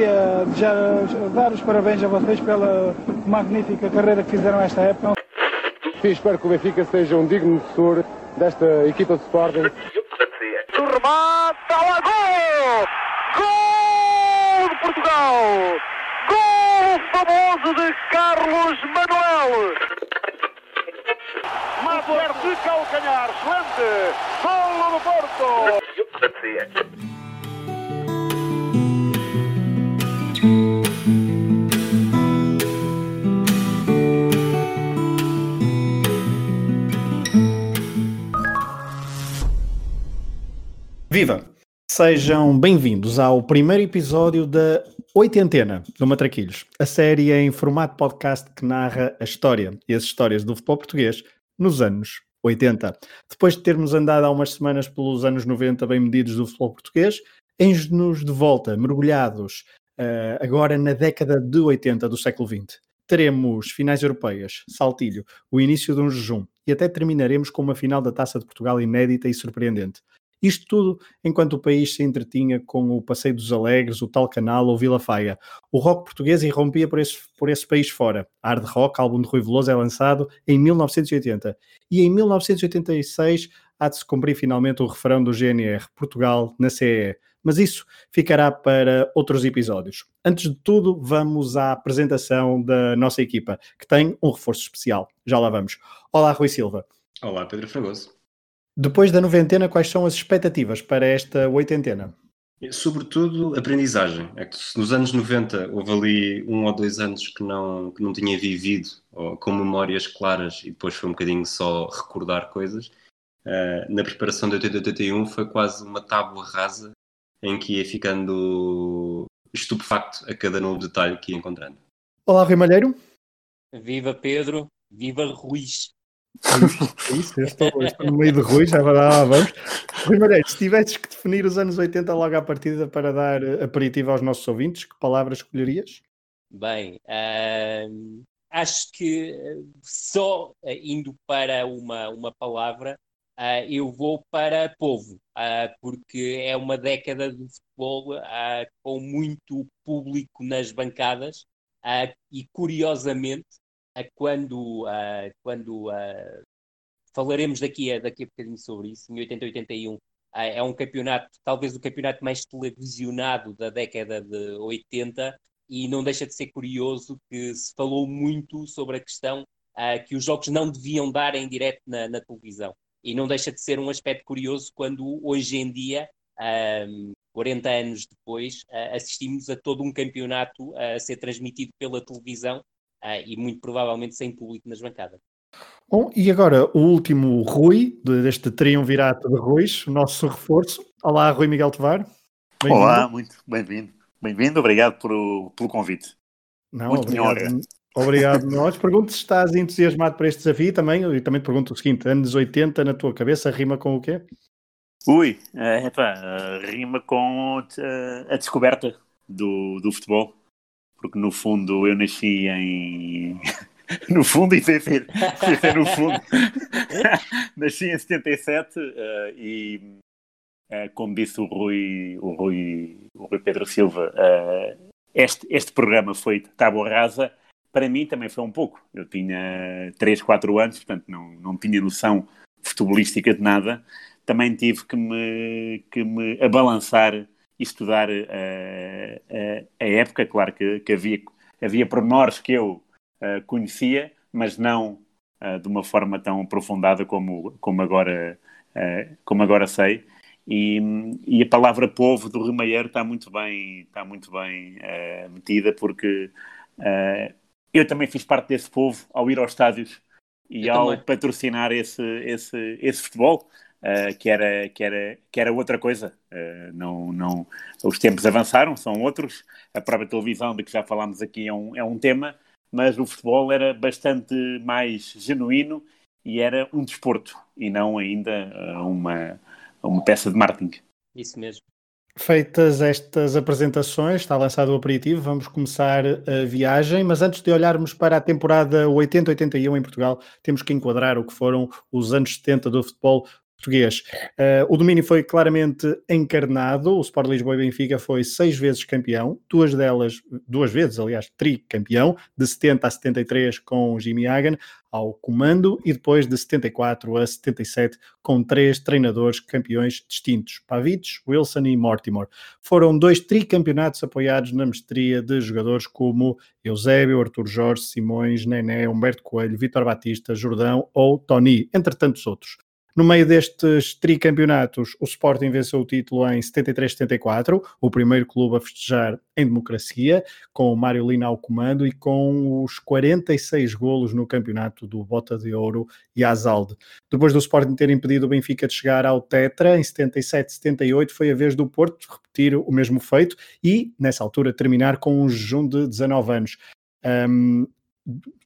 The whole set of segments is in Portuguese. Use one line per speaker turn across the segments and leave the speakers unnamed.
queria desejar, dar os parabéns a vocês pela magnífica carreira que fizeram esta época.
Sim, espero que o Benfica seja um digno sucessor desta equipa de Sporting.
O remate, lá, gol! Gol de Portugal! Gol famoso de Carlos Manuel! Mater de calcanhar, excelente! Golo do Porto!
Viva! Sejam bem-vindos ao primeiro episódio da Oitentena do Matraquilhos, a série em formato podcast que narra a história e as histórias do futebol português nos anos 80. Depois de termos andado há umas semanas pelos anos 90 bem medidos do futebol português, eis-nos de volta, mergulhados uh, agora na década de 80 do século XX. Teremos finais europeias, saltilho, o início de um jejum e até terminaremos com uma final da Taça de Portugal inédita e surpreendente. Isto tudo enquanto o país se entretinha com o Passeio dos Alegres, o Tal Canal ou Vila Faia. O rock português irrompia por esse, por esse país fora. Hard Rock, álbum de Rui Veloso, é lançado em 1980. E em 1986 há de se cumprir finalmente o refrão do GNR, Portugal na CEE. Mas isso ficará para outros episódios. Antes de tudo, vamos à apresentação da nossa equipa, que tem um reforço especial. Já lá vamos. Olá, Rui Silva.
Olá, Pedro Fragoso.
Depois da noventena, quais são as expectativas para esta oitentena?
Sobretudo, aprendizagem. É que se nos anos 90 houve ali um ou dois anos que não, que não tinha vivido, ou com memórias claras, e depois foi um bocadinho só recordar coisas, uh, na preparação de 80-81 foi quase uma tábua rasa em que ia ficando estupefacto a cada novo detalhe que ia encontrando.
Olá, Rui Malheiro.
Viva Pedro, viva Ruiz.
É isso, estou, estou no meio de Rui, já vai lá, vamos. Rui se tivesses que definir os anos 80 logo à partida para dar aperitivo aos nossos ouvintes, que palavras escolherias?
Bem, uh, acho que só indo para uma, uma palavra, uh, eu vou para povo, uh, porque é uma década de futebol com muito público nas bancadas e, curiosamente, quando, uh, quando uh, falaremos daqui a, daqui a bocadinho sobre isso, em 80 81, uh, é um campeonato, talvez o campeonato mais televisionado da década de 80, e não deixa de ser curioso que se falou muito sobre a questão que os jogos não deviam dar em direto na, na, televisão. E não deixa de ser um aspecto curioso quando hoje em dia, um, 40 anos depois, assistimos a todo um campeonato a ser transmitido pela televisão uh, e muito provavelmente sem público nas bancadas.
Bom, e agora o último Rui, deste triunvirato de Ruiz, o nosso reforço. Olá, Rui Miguel Tovar.
Olá, muito bem-vindo. Bem-vindo, obrigado por, pelo convite.
Não, muito obrigado. Obrigado nós. Pergunto se estás entusiasmado para este desafio também, e também te pergunto o seguinte, anos 80 na tua cabeça rima com o quê?
Ui, é, rima com a descoberta do, do futebol porque no fundo eu nasci em. no fundo, e foi ser, no fundo. nasci em 77 uh, e, uh, como disse o Rui, o Rui, o Rui Pedro Silva, uh, este, este programa foi tábua rasa. Para mim também foi um pouco. Eu tinha 3, 4 anos, portanto não, não tinha noção futebolística de nada. Também tive que me, que me abalançar e estudar uh, uh, a época. Claro que, que, havia, havia pormenores que eu uh, conhecia, mas não de uma forma tão aprofundada como, como, agora, como agora sei. E, e, a palavra povo do Rimeiro está muito bem, está muito bem metida, porque eu também fiz parte desse povo ao ir aos estádios e eu ao também. patrocinar esse, esse, esse futebol uh, que, era, que, era, que era outra coisa. Uh, não, não, os tempos avançaram, são outros. A própria televisão, de que já falámos aqui, é um, é um tema, mas o futebol era bastante mais genuíno e era um desporto e não ainda eh, uma, uma peça de marketing.
Isso mesmo.
Feitas estas apresentações, está lançado o aperitivo, vamos começar a viagem, mas antes de olharmos para a temporada 80-81 em Portugal, temos que enquadrar o que foram os anos 70 do futebol português. Uh, o domínio foi claramente encarnado. O Sport Lisboa e Benfica foi seis vezes campeão, duas delas, duas vezes, aliás, tricampeão, de 70 a 73 com Jimmy Hagan ao comando e depois de 74 a 77 com três treinadores campeões distintos, Pavic, Wilson e Mortimer. Foram dois tricampeonatos apoiados na mestria de jogadores como Eusébio, Artur Jorge, Simões, Nené, Humberto Coelho, Vitor Batista, Jordão ou Tony, entre tantos outros. No meio destes tricampeonatos, o Sporting venceu o título em 73-74, o primeiro clube a festejar em democracia, com o Mário Lina ao comando e com os 46 golos no campeonato do Bota de Ouro e Azalde. Depois do Sporting ter impedido o Benfica de chegar ao Tetra, em 77-78 foi a vez do Porto repetir o mesmo feito e, nessa altura, terminar com um jejum de 19 anos. Um,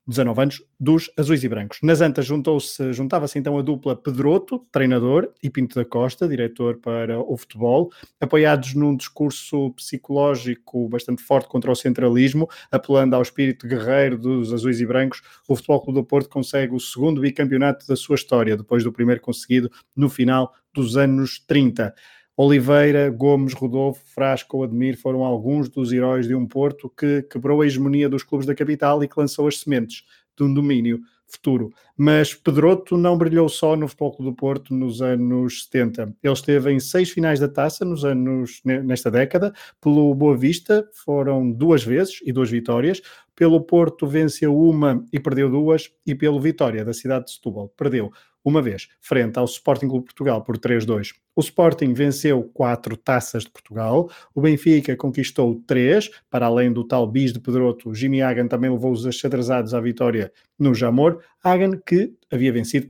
19 anos, dos azuis e brancos. Nas Antas juntou-se, juntava-se então a dupla Pedroto, treinador, e Pinto da Costa, diretor para o futebol, apoiados num discurso psicológico bastante forte contra o centralismo, apelando ao espírito guerreiro dos azuis e brancos, o Futebol Clube do Porto consegue o segundo bicampeonato da sua história, depois do primeiro conseguido no final dos anos 30. Oliveira, Gomes, Rodolfo, Frasco ou Admir foram alguns dos heróis de um Porto que quebrou a hegemonia dos clubes da capital e que lançou as sementes de um domínio futuro. Mas Pedroto não brilhou só no Futebol Clube do Porto nos anos 70. Ele esteve em seis finais da taça nos anos, nesta década. Pelo Boa Vista foram duas vezes e duas vitórias. Pelo Porto venceu uma e perdeu duas. E pelo Vitória, da cidade de Setúbal, perdeu uma vez, frente ao Sporting Clube Portugal por 3-2. O Sporting venceu quatro taças de Portugal, o Benfica conquistou três, para além do tal bis de Pedroto, Jimmy Hagan também levou os achadrezados à vitória no Jamor, Hagan que havia vencido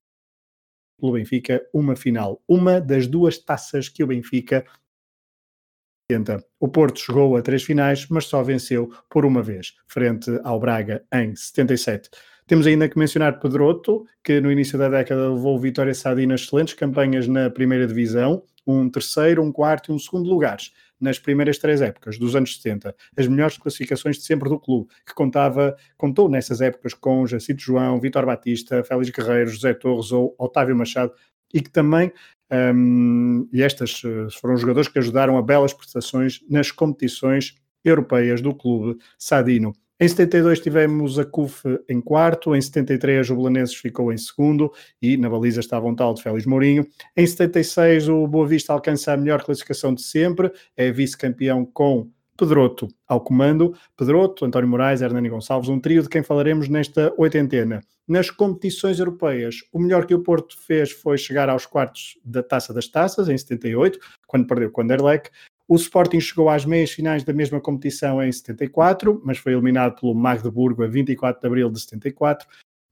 pelo Benfica uma final, uma das duas taças que o Benfica tenta. O Porto chegou a três finais, mas só venceu por uma vez, frente ao Braga em 77. Temos ainda que mencionar Pedroto, que no início da década levou Vitória Sadina excelentes campanhas na primeira divisão, um terceiro, um quarto e um segundo lugares nas primeiras três épocas dos anos 70, as melhores classificações de sempre do clube, que contava, contou nessas épocas com Jacinto João, Vitor Batista, Félix Guerreiro, José Torres ou Otávio Machado, e que também, um, e estas eh, foram jogadores que ajudaram a belas prestações nas competições europeias do clube Sadino. Em 72 tivemos a CUF em quarto, em 73 o Belenenses ficou em segundo e na baliza estava um tal de Félix Mourinho. Em 76 o Boa Vista alcança a melhor classificação de sempre, é vice-campeão com Pedroto ao comando, Pedroto, António Moraes, Hernani Gonçalves, um trio de quem falaremos nesta oitentena. Nas competições europeias, o melhor que o Porto fez foi chegar aos quartos da Taça das Taças, em 78, quando perdeu com o Anderlecht. O Sporting chegou às meias finais da mesma competição em 74, mas foi eliminado pelo Magdeburgo a 24 de abril de 74.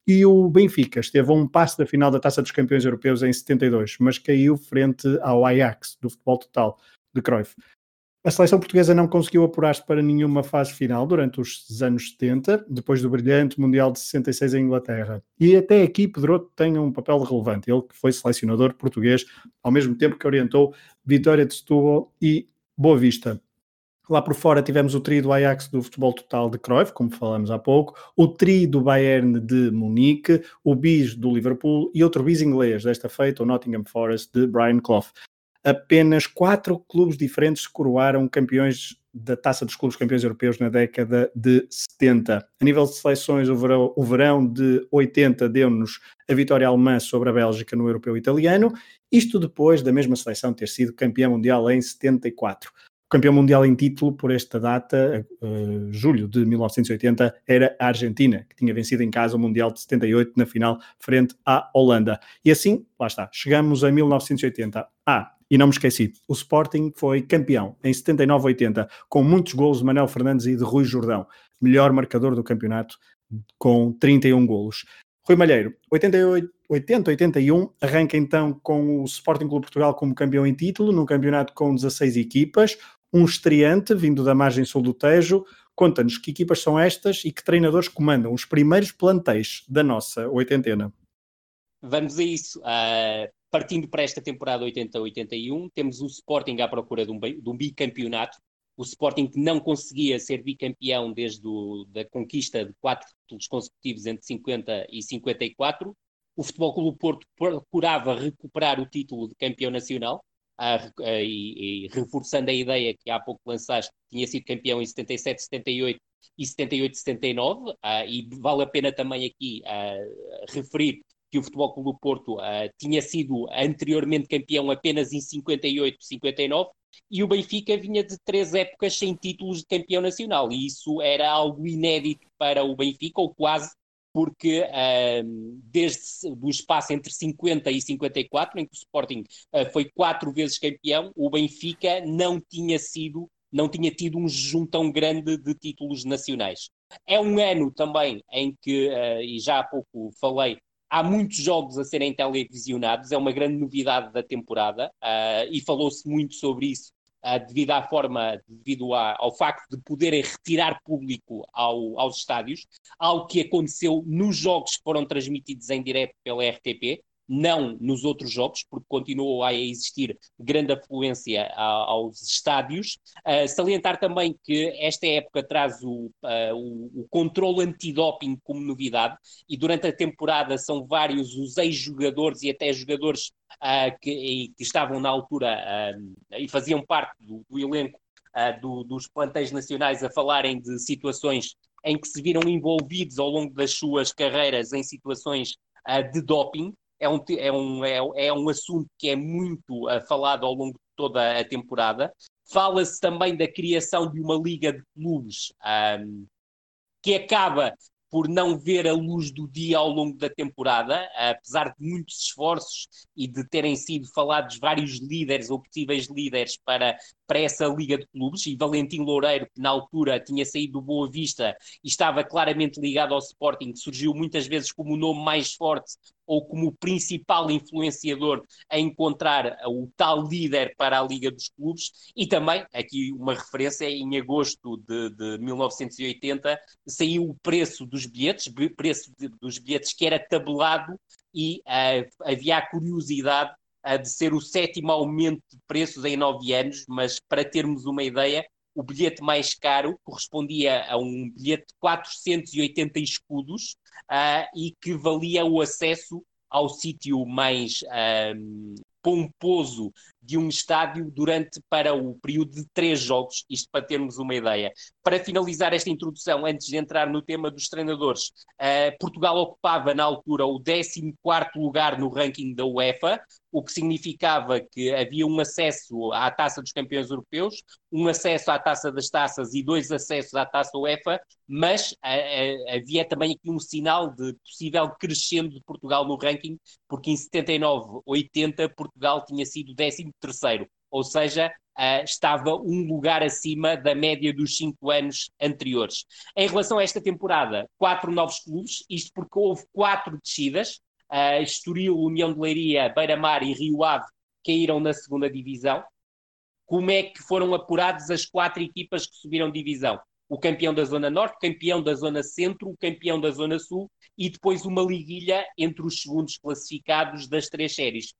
E o Benfica esteve a um passo da final da Taça dos Campeões Europeus em 72, mas caiu frente ao Ajax do futebol total de Cruyff. A seleção portuguesa não conseguiu apurar-se para nenhuma fase final durante os anos 70, depois do brilhante Mundial de 66 em Inglaterra. E até aqui Pedro tem um papel relevante, ele que foi selecionador português, ao mesmo tempo que orientou Vitória de Setúbal e Boa Vista. Lá por fora tivemos o trio do Ajax do futebol total de Cruyff, como falamos há pouco, o trio do Bayern de Munique, o bis do Liverpool e outro bis inglês, desta feita o Nottingham Forest de Brian Clough. Apenas quatro clubes diferentes se coroaram campeões da Taça dos Clubes Campeões Europeus na década de 70. A nível de seleções, o verão, o verão de 80 deu-nos a vitória alemã sobre a Bélgica no Europeu Italiano, isto depois da mesma seleção ter sido campeã mundial em 74. Campeão mundial em título por esta data, uh, julho de 1980, era a Argentina, que tinha vencido em casa o Mundial de 78 na final frente à Holanda. E assim, lá está, chegamos a 1980. Ah, e não me esqueci, o Sporting foi campeão em 79-80, com muitos golos de Manuel Fernandes e de Rui Jordão, melhor marcador do campeonato, com 31 golos. Rui Malheiro, 80-81, arranca então com o Sporting Clube Portugal como campeão em título, num campeonato com 16 equipas, um estreante vindo da margem sul do Tejo. Conta-nos que equipas são estas e que treinadores comandam os primeiros plantéis da nossa oitentena.
Vamos a isso. Uh, partindo para esta temporada 80-81, temos o Sporting à procura de um, de um, bicampeonato. O Sporting que não conseguia ser bicampeão desde a da conquista de quatro títulos consecutivos entre 50 e 54. o Futebol Clube Porto procurava recuperar o título de campeão nacional, uh, e, e, reforçando a ideia que há pouco lançaste, tinha sido campeão em 77, 78 e 78, 79, uh, e vale a pena também aqui uh, referir que o Futebol Clube do Porto uh, tinha sido anteriormente campeão apenas em 58, 59, e o Benfica vinha de três épocas sem títulos de campeão nacional, e isso era algo inédito para o Benfica, ou quase, porque uh, desde o espaço entre 50 e 54, em que o Sporting uh, foi quatro vezes campeão, o Benfica não tinha sido, não tinha tido um jejum tão grande de títulos nacionais. É um ano também em que, uh, e já há pouco falei, há muitos jogos a serem televisionados, é uma grande novidade da temporada uh, e falou-se muito sobre isso devido à forma, devido ao facto de poderem retirar público ao, aos estádios, algo que aconteceu nos jogos que foram transmitidos em direto pela RTP não nos outros jogos, porque continuou a existir grande afluência aos estádios. Uh, salientar também que esta época traz o, uh, o, o controle antidoping como novidade, e durante a temporada são vários os ex-jogadores e até jogadores uh, que, que, estavam na altura e faziam parte do, do elenco do, dos plantéis nacionais a falarem de situações em que se viram envolvidos ao longo das suas carreiras em situações de doping é um, é um, é, é um assunto que é muito uh, falado ao longo de toda a temporada. Fala-se também da criação de uma liga de clubes um, que acaba por não ver a luz do dia ao longo da temporada, apesar de muitos esforços e de terem sido falados vários líderes ou possíveis líderes para, para essa Liga de Clubes, e Valentim Loureiro, que na altura tinha saído do Boa Vista e estava claramente ligado ao Sporting, surgiu muitas vezes como o nome mais forte ou como principal influenciador a encontrar o tal líder para a Liga dos Clubes, e também, aqui uma referência, em agosto de, de 1980 saiu o preço dos bilhetes, preço de, dos bilhetes que era tabelado e uh, havia a curiosidade uh, de ser o sétimo aumento de preços em nove anos, mas para termos uma ideia, o bilhete mais caro correspondia a um bilhete de 480 escudos uh, e que valia o acesso ao sítio mais um, pomposo de um estádio durante para o período de três jogos, isto para termos uma ideia. Para finalizar esta introdução, antes de entrar no tema dos treinadores, uh, Portugal ocupava na altura o 14 lugar no ranking da UEFA, o que significava que havia um acesso à Taça dos Campeões Europeus, um acesso à Taça das Taças e dois acessos à Taça UEFA, mas eh, eh, havia também aqui um sinal de possível crescendo de Portugal no ranking, porque em 79-80 Portugal tinha sido 14 terceiro, ou seja, Uh, estava um lugar acima da média dos cinco anos anteriores. Em relação a esta temporada, quatro novos clubes, isto porque houve quatro descidas, uh, Estoril, União de Leiria, Beira-Mar e Rio Ave caíram na segunda divisão. Como é que foram apuradas as quatro equipas que subiram divisão? O campeão da Zona Norte, o campeão da Zona Centro, o campeão da Zona Sul e depois uma liguilha entre os segundos classificados das três séries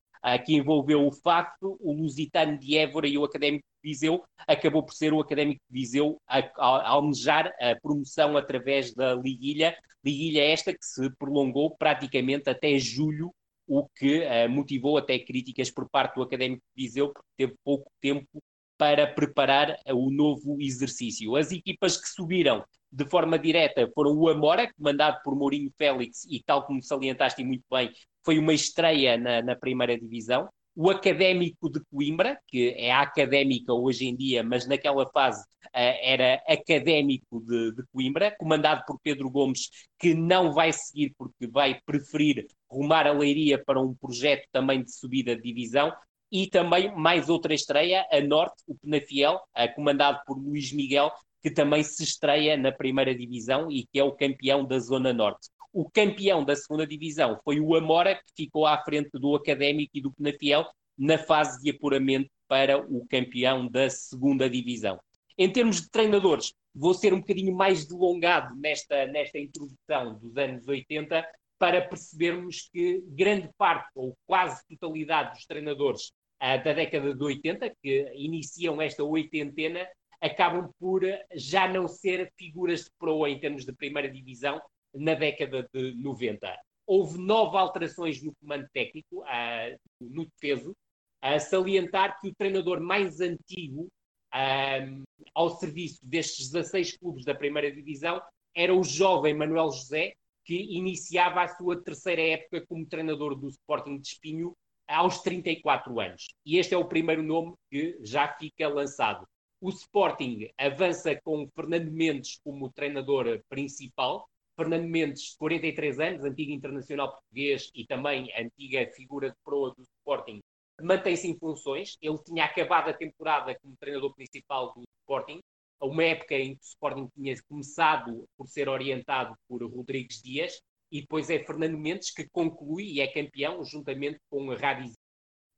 que envolveu o facto, o Lusitano de Évora e o Académico de Viseu, acabou por ser o Académico de Viseu a, a, a almejar a promoção através da liguilha, liguilha esta que se prolongou praticamente até julho, o que uh, motivou até críticas por parte do Académico de Viseu, porque teve pouco tempo para preparar o novo exercício. As equipas que subiram de forma direta foram o Amora, comandado por Mourinho Félix, e tal como salientaste muito bem, foi uma estreia na, na primeira divisão. O Académico de Coimbra, que é a académica hoje em dia, mas naquela fase uh, era académico de, de, Coimbra, comandado por Pedro Gomes, que não vai seguir porque vai preferir rumar a Leiria para um projeto também de subida de divisão. E também mais outra estreia, a Norte, o Penafiel, uh, comandado por Luís Miguel, que também se estreia na primeira divisão e que é o campeão da Zona Norte. O campeão da segunda divisão foi o Amora, que ficou à frente do Académico e do Penafiel na fase de apuramento para o campeão da segunda divisão. Em termos de treinadores, vou ser um bocadinho mais delongado nesta, nesta introdução dos anos 80 para percebermos que grande parte, ou quase totalidade dos treinadores uh, da década de 80, que iniciam esta oitentena, acabam por já não ser figuras de proa em termos de primeira divisão, na década de 90. houve nove alterações no comando técnico, uh, no defeso, a salientar que o treinador mais antigo ao serviço destes 16 clubes da primeira divisão era o jovem Manuel José, que iniciava a sua terceira época como treinador do Sporting de Espinho aos 34 anos. E este é o primeiro nome que já fica lançado. O Sporting avança com Fernando Mendes como treinador principal. Fernando Mendes, 43 anos, antigo internacional português e também antiga figura de proa do Sporting, mantém-se em funções. Ele tinha acabado a temporada como treinador principal do Sporting, uma época em que o Sporting tinha começado por ser orientado por Rodrigues Dias, e depois é Fernando Mendes que conclui e é campeão juntamente com Radiz,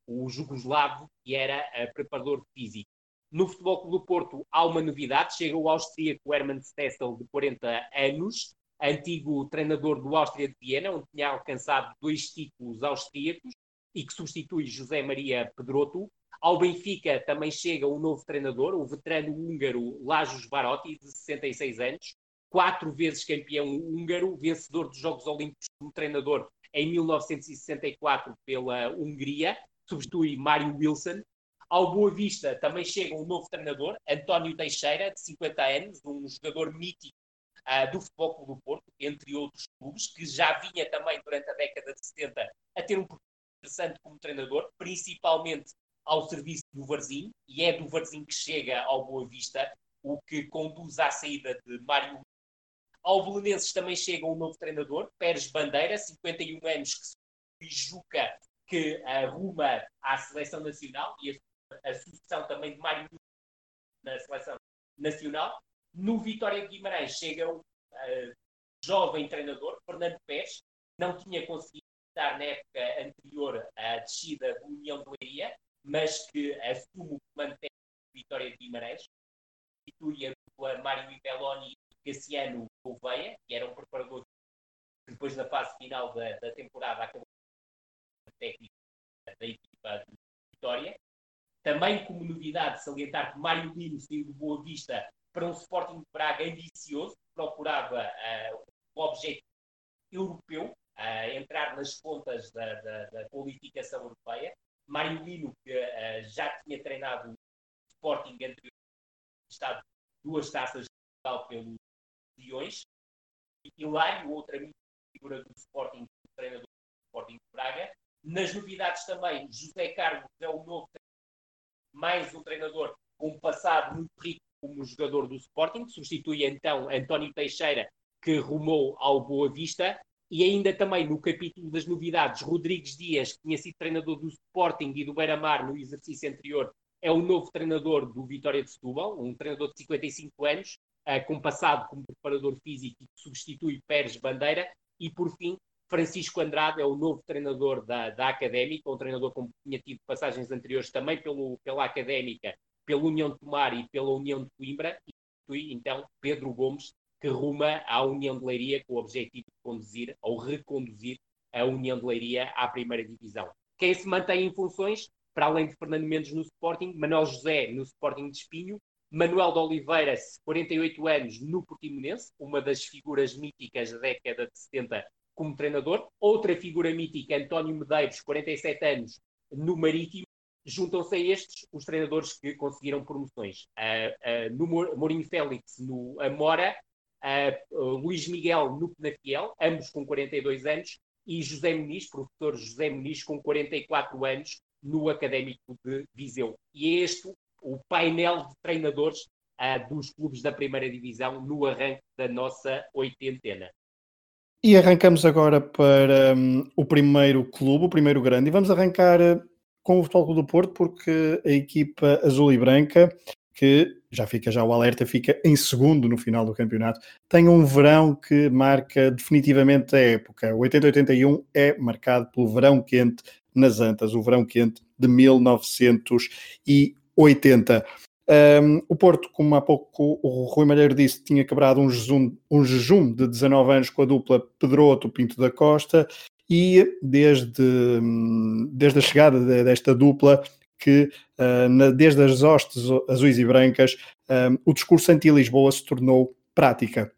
o jugoslavo, que era preparador físico. No Futebol Clube do Porto há uma novidade, chega o austríaco Hermann Stessel, de 40 anos, antigo treinador do Áustria de Viena, onde tinha alcançado dois títulos austríacos, e que substitui José Maria Pedroto. Ao Benfica também chega um novo treinador, o veterano húngaro Lajos Barotti, de 66 anos, quatro vezes campeão húngaro, vencedor dos Jogos Olímpicos como treinador em 1964 pela Hungria, substitui Mário Wilson. Ao Boa Vista também chega um novo treinador, António Teixeira, de 50 anos, um jogador mítico uh, do Futebol Clube do Porto, entre outros clubes, que já vinha também durante a década de 70 a ter um interessante como treinador, principalmente ao serviço do Varzim, e é do Varzim que chega ao Boa Vista, o que conduz à saída de Mário. Ao Belenenses também chega um novo treinador, Pérez Bandeira, 51 anos, que se Juca, que arruma à seleção nacional, e a, a sucessão também de Mário na seleção nacional. No Vitória de Guimarães chega um uh, jovem treinador, Fernando Pérez, não tinha conseguido estar na época anterior à descida do União de Leiria, mas que assume o comando Vitória de Guimarães, substitui a Mário Ibeloni e Cassiano Gouveia, que era um preparador que depois na fase final da, da temporada acabou técnico da equipa de Vitória. Também como novidade salientar que Mário Lino saiu de Boa Vista para um Sporting de Braga ambicioso, procurava uh, o objetivo europeu, a entrar nas contas da, da, da europeia. Mário Lino, que uh, já tinha treinado o Sporting anteriormente, estado duas taças de pelos Leões. E Hilário, outra figura do Sporting, treinador do Sporting de Braga. Nas novidades também, José Carlos é o novo mais um treinador com um passado muito rico como jogador do Sporting, substitui então António Teixeira, que rumou ao Boa Vista, e ainda também no capítulo das novidades, Rodrigues Dias, que tinha sido treinador do Sporting e do Beira-Mar no exercício anterior, é o novo treinador do Vitória de Setúbal, um treinador de 55 anos, uh, com passado como preparador físico e que substitui Pérez Bandeira. E, por fim, Francisco Andrade é o novo treinador da, da Académica, um treinador que tinha tido passagens anteriores também pelo, pela Académica, pela União de Tomar e pela União de Coimbra, e substitui então Pedro Gomes, que ruma à União de Leiria com o objetivo de conduzir ou reconduzir a União de Leiria à primeira divisão. Quem se mantém em funções, para além de Fernando Mendes no Sporting, Manuel José no Sporting de Espinho, Manuel de Oliveira, 48 anos, no Portimonense, uma das figuras míticas da década de 70 como treinador. Outra figura mítica, António Medeiros, 47 anos, no Marítimo. Juntam-se a estes os treinadores que conseguiram promoções. Uh, uh, no Mourinho Félix, no Amora, uh, Luís Miguel no Penafiel, ambos com 42 anos, e José Muniz, professor José Muniz, com 44 anos, no Académico de Viseu. E é este o painel de treinadores uh, dos clubes da primeira divisão no arranque da nossa oitentena.
E arrancamos agora para um, o primeiro clube, o primeiro grande, e vamos arrancar uh, com o Futebol Clube do Porto, porque a equipa azul e branca que já fica já o alerta, fica em segundo no final do campeonato, tem um verão que marca definitivamente a época. O 80-81 é marcado pelo verão quente nas Antas, o verão quente de 1980. Um, o Porto, como há pouco o Rui Malheiro disse, tinha quebrado um jejum, um jejum de 19 anos com a dupla Pedroto Pinto da Costa e desde, desde a chegada desta dupla que uh, na, desde as hostes azuis e brancas um, o discurso anti-Lisboa se tornou prática.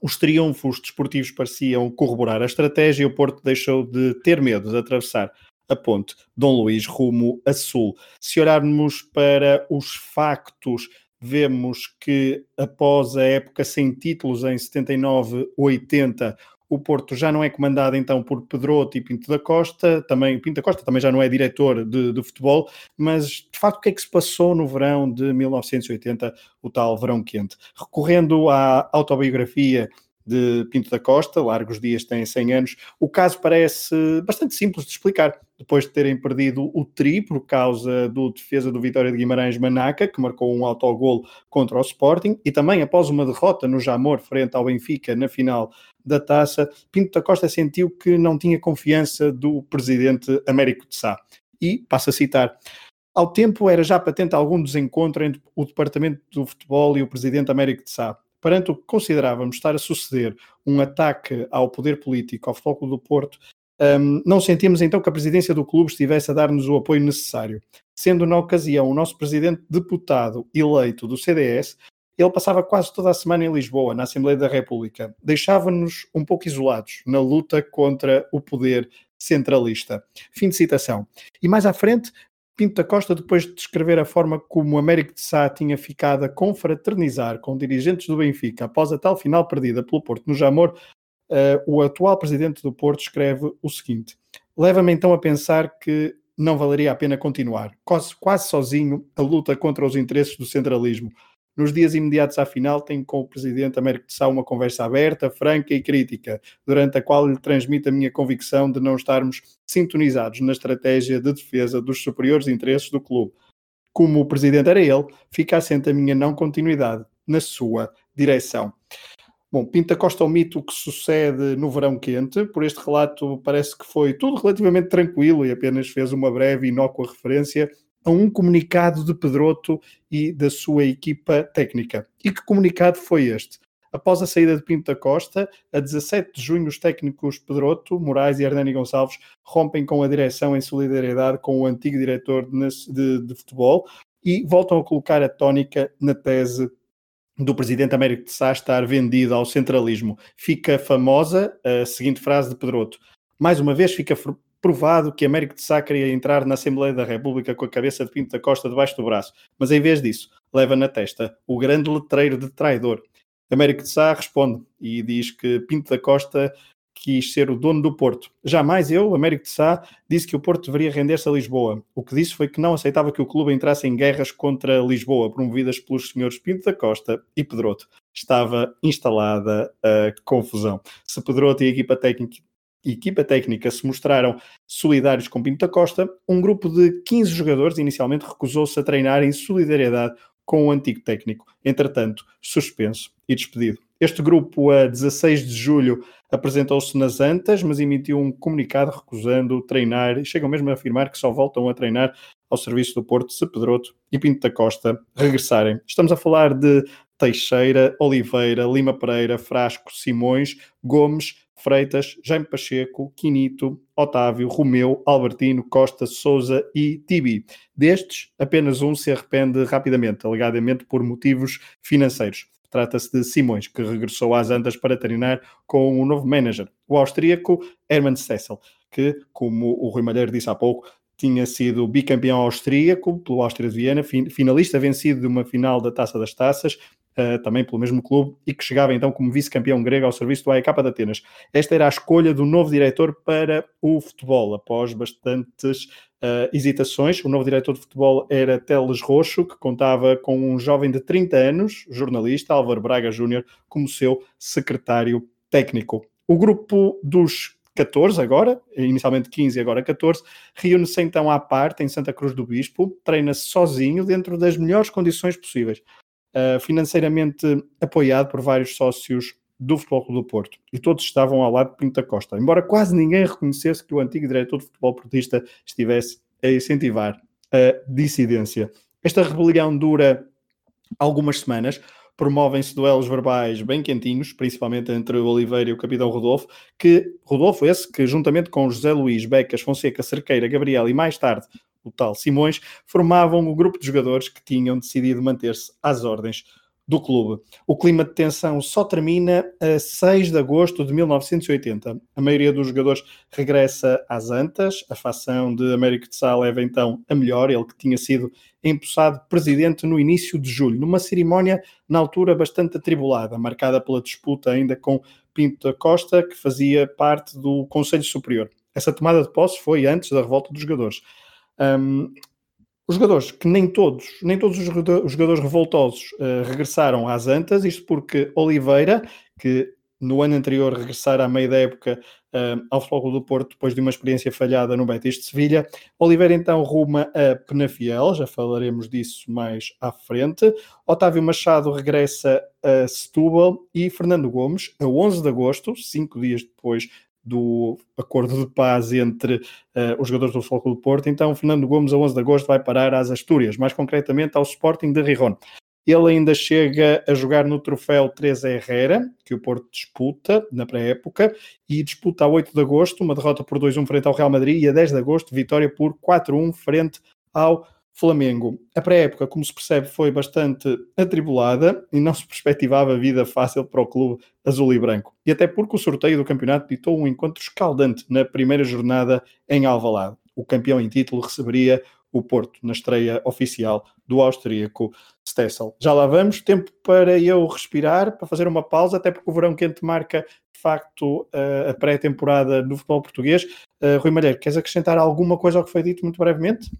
Os triunfos desportivos pareciam corroborar a estratégia e o Porto deixou de ter medo de atravessar a ponte Dom Luís rumo a sul. Se olharmos para os factos, vemos que após a época sem títulos em 79-80, o Porto já não é comandado então por Pedroto e Pinto da Costa, também Pinto da Costa também já não é diretor de, de, futebol, mas de facto o que é que se passou no verão de 1980, o tal verão quente? Recorrendo à autobiografia de Pinto da Costa, largos dias têm 100 anos, o caso parece bastante simples de explicar. Depois de terem perdido o tri por causa do defesa do Vitória de Guimarães Manaca, que marcou um autogol contra o Sporting, e também após uma derrota no Jamor frente ao Benfica na final da taça, Pinto da Costa sentiu que não tinha confiança do presidente Américo de Sá. E, passo a citar, ao tempo era já patente algum desencontro entre o Departamento do Futebol e o presidente Américo de Sá perante o que considerávamos estar a suceder um ataque ao poder político, ao Futebol do Porto, um, não sentimos então que a presidência do clube estivesse a dar-nos o apoio necessário. Sendo na ocasião o nosso presidente deputado eleito do CDS, ele passava quase toda a semana em Lisboa, na Assembleia da República. Deixava-nos um pouco isolados na luta contra o poder centralista. Fim de citação. E mais à frente, Pinto da Costa, depois de descrever a forma como Américo de Sá tinha ficado a confraternizar com dirigentes do Benfica após a tal final perdida pelo Porto no Jamor, uh, o atual presidente do Porto escreve o seguinte: Leva-me então a pensar que não valeria a pena continuar, quase, quase sozinho, a luta contra os interesses do centralismo, nos dias imediatos à final, tenho com o presidente Américo de Sá uma conversa aberta, franca e crítica, durante a qual lhe transmito a minha convicção de não estarmos sintonizados na estratégia de defesa dos superiores interesses do clube. Como o presidente era ele, fica assente a minha não continuidade na sua direção. Bom, Pinta Costa o mito que sucede no verão quente. Por este relato, parece que foi tudo relativamente tranquilo e apenas fez uma breve e inócua referência a um comunicado de Pedroto e da sua equipa técnica. E que comunicado foi este? Após a saída de Pinto da Costa, a 17 de junho, os técnicos Pedroto, Moraes e Hernani Gonçalves rompem com a direção em solidariedade com o antigo diretor de, de, de futebol e voltam a colocar a tónica na tese do presidente Américo de Sá estar vendido ao centralismo. Fica famosa a seguinte frase de Pedroto. Mais uma vez fica provado que Américo de Sá queria entrar na Assembleia da República com a cabeça de Pinto da Costa debaixo do braço, mas em vez disso, leva na testa o grande letreiro de traidor. Américo de Sá responde e diz que Pinto da Costa quis ser o dono do Porto. Jamais eu, Américo de Sá, disse que o Porto deveria render-se a Lisboa. O que disse foi que não aceitava que o clube entrasse em guerras contra Lisboa, promovidas pelos senhores Pinto da Costa e Pedroto. Estava instalada a confusão. Se Pedroto e a equipa técnica equipa técnica se mostraram solidários com Pinto da Costa, um grupo de 15 jogadores inicialmente recusou-se a treinar em solidariedade com o antigo técnico, entretanto, suspenso e despedido. Este grupo, a 16 de julho, apresentou-se nas Antas, mas emitiu um comunicado recusando treinar e chegam mesmo a afirmar que só voltam a treinar ao serviço do Porto se Pedroto e Pinto da Costa regressarem. Estamos a falar de Teixeira, Oliveira, Lima Pereira, Frasco, Simões, Gomes, Freitas, Jaime Pacheco, Quinito, Otávio, Romeu, Albertino, Costa, Souza e Tibi. Destes, apenas um se arrepende rapidamente, alegadamente por motivos financeiros. Trata-se de Simões, que regressou às Andas para treinar com o um novo manager, o austríaco Hermann Stessel, que, como o Rui Malheiro disse há pouco, tinha sido bicampeão austríaco pelo Áustria de Viena, finalista vencido de uma final da Taça das Taças, uh, também pelo mesmo clube, e que chegava então como vice-campeão grego ao serviço do AEK de Atenas. Esta era a escolha do novo diretor para o futebol, após bastantes uh, hesitações. O novo diretor de futebol era Teles Roxo, que contava com um jovem de 30 anos, jornalista, Álvaro Braga Júnior, como seu secretário técnico. O grupo dos 14 agora, inicialmente 15 e agora 14, reúne-se então à parte em Santa Cruz do Bispo, treina-se sozinho dentro das melhores condições possíveis. Eh, financeiramente apoiado por vários sócios do Futebol Clube do Porto e todos estavam ao lado de Pinto da Costa, embora quase ninguém reconhecesse que o antigo diretor de futebol portista estivesse a incentivar a dissidência. Esta rebelião dura algumas semanas, promovem-se duelos verbais bem quentinhos, principalmente entre o Oliveira e o capitão Rodolfo, que Rodolfo esse que juntamente com José Luís, Becas, Fonseca, Cerqueira, Gabriel e mais tarde o tal Simões, formavam o grupo de jogadores que tinham decidido manter-se às ordens do clube. O clima de tensão só termina a 6 de agosto de 1980. A maioria dos jogadores regressa às Antas. A facção de Américo de Sá leva então a melhor, ele que tinha sido empossado presidente no início de julho, numa cerimónia na altura bastante atribulada, marcada pela disputa ainda com Pinto da Costa, que fazia parte do Conselho Superior. Essa tomada de posse foi antes da revolta dos jogadores. Um, os jogadores, que nem todos, nem todos os jogadores revoltosos uh, regressaram às Antas, isto porque Oliveira, que no ano anterior regressara à meio da época uh, ao Futebol do Porto, depois de uma experiência falhada no Betis de Sevilha, Oliveira então ruma a Penafiel, já falaremos disso mais à frente. Otávio Machado regressa a Setúbal e Fernando Gomes, a 11 de agosto, cinco dias depois do acordo de paz entre uh, os jogadores do Futebol do Porto. Então, Fernando Gomes, a 11 de agosto, vai parar às Astúrias, mais concretamente ao Sporting de Rijon. Ele ainda chega a jogar no troféu 3 Herrera, que o Porto disputa na pré-época, e disputa a 8 de agosto uma derrota por 2-1 frente ao Real Madrid e a 10 de agosto vitória por 4-1 frente ao Flamengo. A pré-época, como se percebe, foi bastante atribulada e não se perspectivava vida fácil para o clube azul e branco. E até porque o sorteio do campeonato ditou um encontro escaldante na primeira jornada em Alvalade. O campeão em título receberia o Porto na estreia oficial do austríaco Stessel. Já lá vamos, tempo para eu respirar, para fazer uma pausa, até porque o verão quente marca de facto a pré-temporada no futebol português. Uh, Rui Malheiro, queres acrescentar alguma coisa ao que foi dito muito brevemente?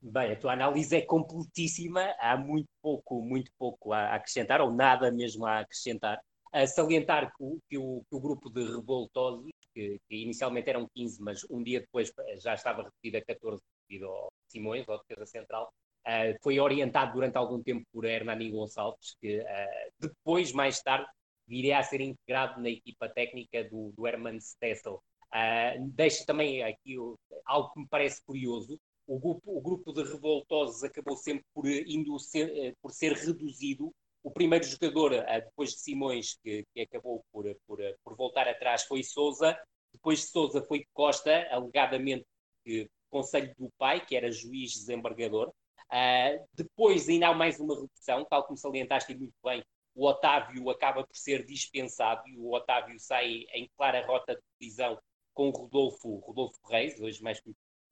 Bem, a tua análise é completíssima, há muito pouco, muito pouco a acrescentar, ou nada mesmo a acrescentar. A salientar que o, que o, que o grupo de revoltosos, que, que, inicialmente eram 15, mas um dia depois já estava reduzido a 14 devido ao Simões, ao defesa central, uh, foi orientado durante algum tempo por Hernani Gonçalves, que uh, depois, mais tarde, viria a ser integrado na equipa técnica do, do Herman Stessel. Uh, deixa também aqui algo que me parece curioso, o grupo, o grupo de revoltosos acabou sempre por, indo ser, eh, por ser reduzido. O primeiro jogador, eh, depois de Simões, que, que acabou por, por, por, voltar atrás, foi Souza. Depois de Souza foi Costa, alegadamente que, conselho do pai, que era juiz desembargador. Uh, depois ainda há mais uma redução, tal como salientaste muito bem, o Otávio acaba por ser dispensado e o Otávio sai em clara rota de divisão com o Rodolfo, Rodolfo Reis, hoje mais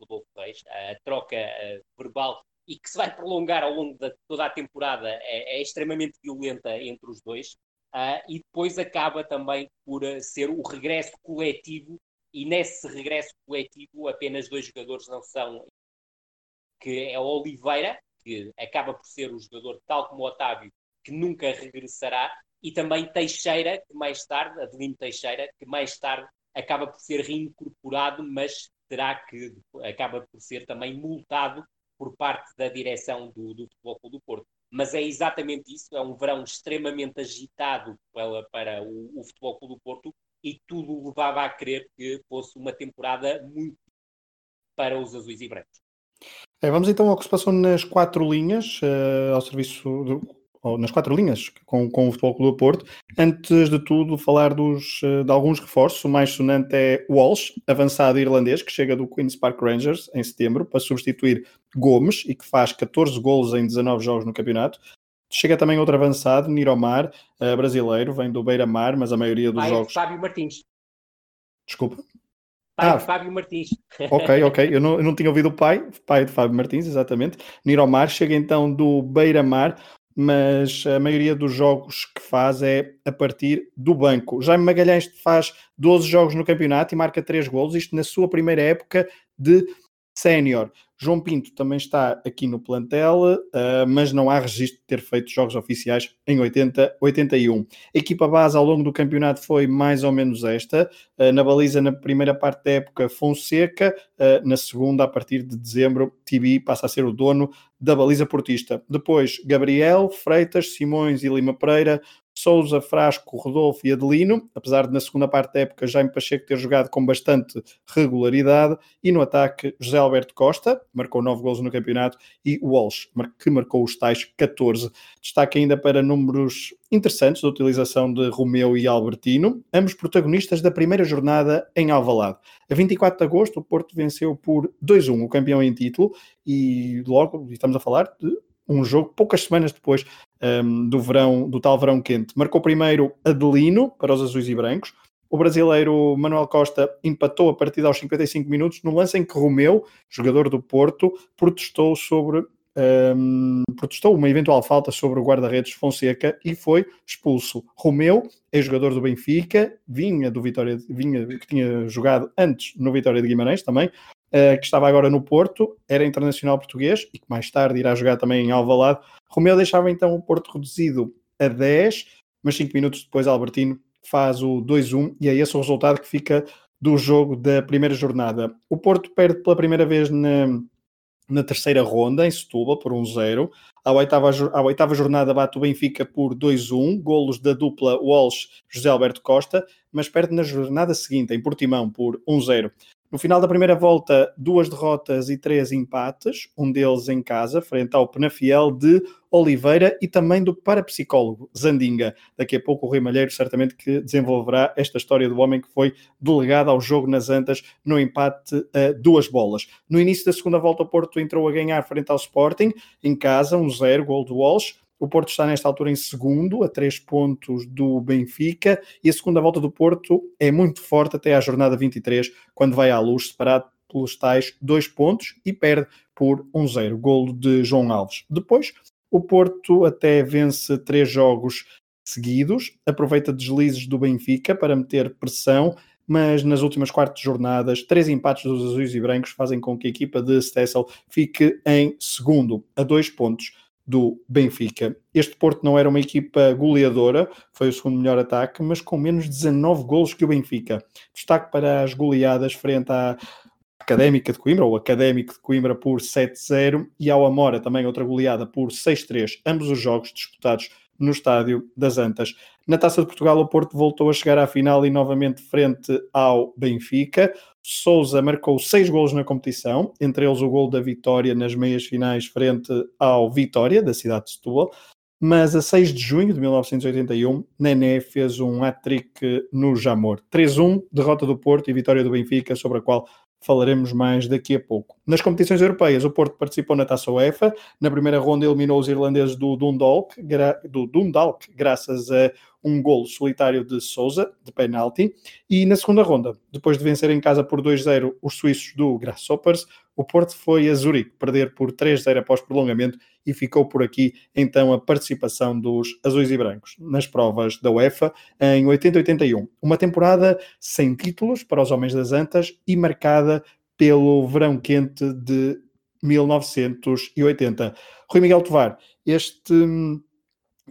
Rodolfo Reis, a troca verbal e que se vai prolongar ao longo de toda a temporada é, é extremamente violenta entre os dois uh, e depois acaba também por uh, ser o regresso coletivo e nesse regresso coletivo apenas dois jogadores não são que é Oliveira que acaba por ser o jogador tal como Otávio que nunca regressará e também Teixeira que mais tarde, Adelino Teixeira que mais tarde acaba por ser reincorporado mas terá que, acaba por ser também multado por parte da direção do, do Futebol Clube do Porto. Mas é exatamente isso, é um verão extremamente agitado para, o, o Futebol Clube do Porto e tudo levava a crer que fosse uma temporada muito para os azuis e brancos.
É, vamos então ao que se passou nas quatro linhas, uh, ao serviço do, nas quatro linhas com, com o Futebol Clube do Porto. Antes de tudo, falar dos, eh, de alguns reforços. O mais sonante é Walsh, avançado irlandês, que chega do Queen's Park Rangers em setembro para substituir Gomes e que faz 14 golos em 19 jogos no campeonato. Chega também outro avançado, Niromar, uh, brasileiro, vem do Beira-Mar, mas a maioria dos
pai
jogos.
Fábio Martins.
Desculpa.
Pai ah, de Fábio Martins.
Ok, ok. Eu não, eu não tinha ouvido o pai, pai de Fábio Martins, exatamente. Niromar chega então do Beira-Mar, mas a maioria dos jogos que faz é a partir do banco. Jaime Magalhães faz 12 jogos no campeonato e marca 3 golos, isto na sua primeira época de sénior. João Pinto também está aqui no plantel, uh, mas não há registro de ter feito jogos oficiais em 80, 81. A equipa base ao longo do campeonato foi mais ou menos esta. Uh, na baliza, na primeira parte da época, Fonseca. Uh, na segunda, a partir de dezembro, Tibi passa a ser o dono da baliza portista. Depois, Gabriel, Freitas, Simões e Lima Pereira Souza, Frasco, Rodolfo e Adelino, apesar de na segunda parte da época Jaime Pacheco ter jogado com bastante regularidade, e no ataque José Alberto Costa, marcou 9 gols no campeonato, e Walsh, que marcou os tais 14. Destaque ainda para números interessantes da utilização de Romeu e Albertino, ambos protagonistas da primeira jornada em Alvalade. A 24 de agosto, o Porto venceu por 2-1 o campeão em título, e logo estamos a falar de um jogo poucas semanas depois um, do verão, do tal verão quente. Marcou primeiro Adelino para os azuis e brancos. O brasileiro Manuel Costa empatou a partida aos 55 minutos no lance em que Romeu, jogador do Porto, protestou sobre um, protestou uma eventual falta sobre o guarda-redes Fonseca e foi expulso. Romeu é jogador do Benfica, vinha do Vitória, vinha que tinha jogado antes no Vitória de Guimarães também, que estava agora no Porto, era internacional português e que mais tarde irá jogar também em Alvalade. Romeu deixava então o Porto reduzido a 10, mas 5 minutos depois Albertino faz o 2-1 e é esse o resultado que fica do jogo da primeira jornada. O Porto perde pela primeira vez na, na terceira ronda, em Setúbal, por 1-0. À oitava, à oitava jornada bate o Benfica por 2-1, golos da dupla Walsh-José Alberto Costa, mas perde na jornada seguinte, em Portimão, por 1-0. No final da primeira volta, duas derrotas e três empates, um deles em casa, frente ao Penafiel de Oliveira e também do parapsicólogo Zandinga. Daqui a pouco o Rui Malheiro certamente que desenvolverá esta história do homem que foi delegado ao jogo nas Antas no empate a duas bolas. No início da segunda volta, o Porto entrou a ganhar frente ao Sporting, em casa, um zero, gol do Walsh. O Porto está nesta altura em segundo, a três pontos do Benfica, e a segunda volta do Porto é muito forte até à jornada 23, quando vai à luz, separado pelos tais dois pontos e perde por 1-0, golo de João Alves. Depois, o Porto até vence três jogos seguidos, aproveita deslizes do Benfica para meter pressão, mas nas últimas quatro jornadas, três empates dos azuis e brancos fazem com que a equipa de Stessel fique em segundo, a dois pontos do Benfica. Este Porto não era uma equipa goleadora, foi o segundo melhor ataque, mas com menos 19 golos que o Benfica. Destaque para as goleadas frente à Académica de Coimbra, ou Académico de Coimbra por 7-0, e ao Amora também outra goleada por 6-3, ambos os jogos disputados no estádio das Antas. Na Taça de Portugal, o Porto voltou a chegar à final e novamente frente ao Benfica. Souza marcou seis golos na competição, entre eles o gol da vitória nas meias finais frente ao Vitória, da cidade de Setúbal. Mas a 6 de junho de 1981, Nené fez um hat-trick no Jamor. 3-1, derrota do Porto e vitória do Benfica, sobre a qual falaremos mais daqui a pouco. Nas competições europeias, o Porto participou na Taça UEFA. Na primeira ronda eliminou os irlandeses do Dundalk, do Dundalk graças a um golo solitário de Souza, de penalti, e na segunda ronda, depois de vencer em casa por 2-0 os suíços do Grasshoppers, o Porto foi a Zurique perder por 3-0 após prolongamento e ficou por aqui então a participação dos azuis e brancos nas provas da UEFA em 80-81. Uma temporada sem títulos para os Homens das Antas e marcada pelo verão quente de 1980. Rui Miguel Tovar, este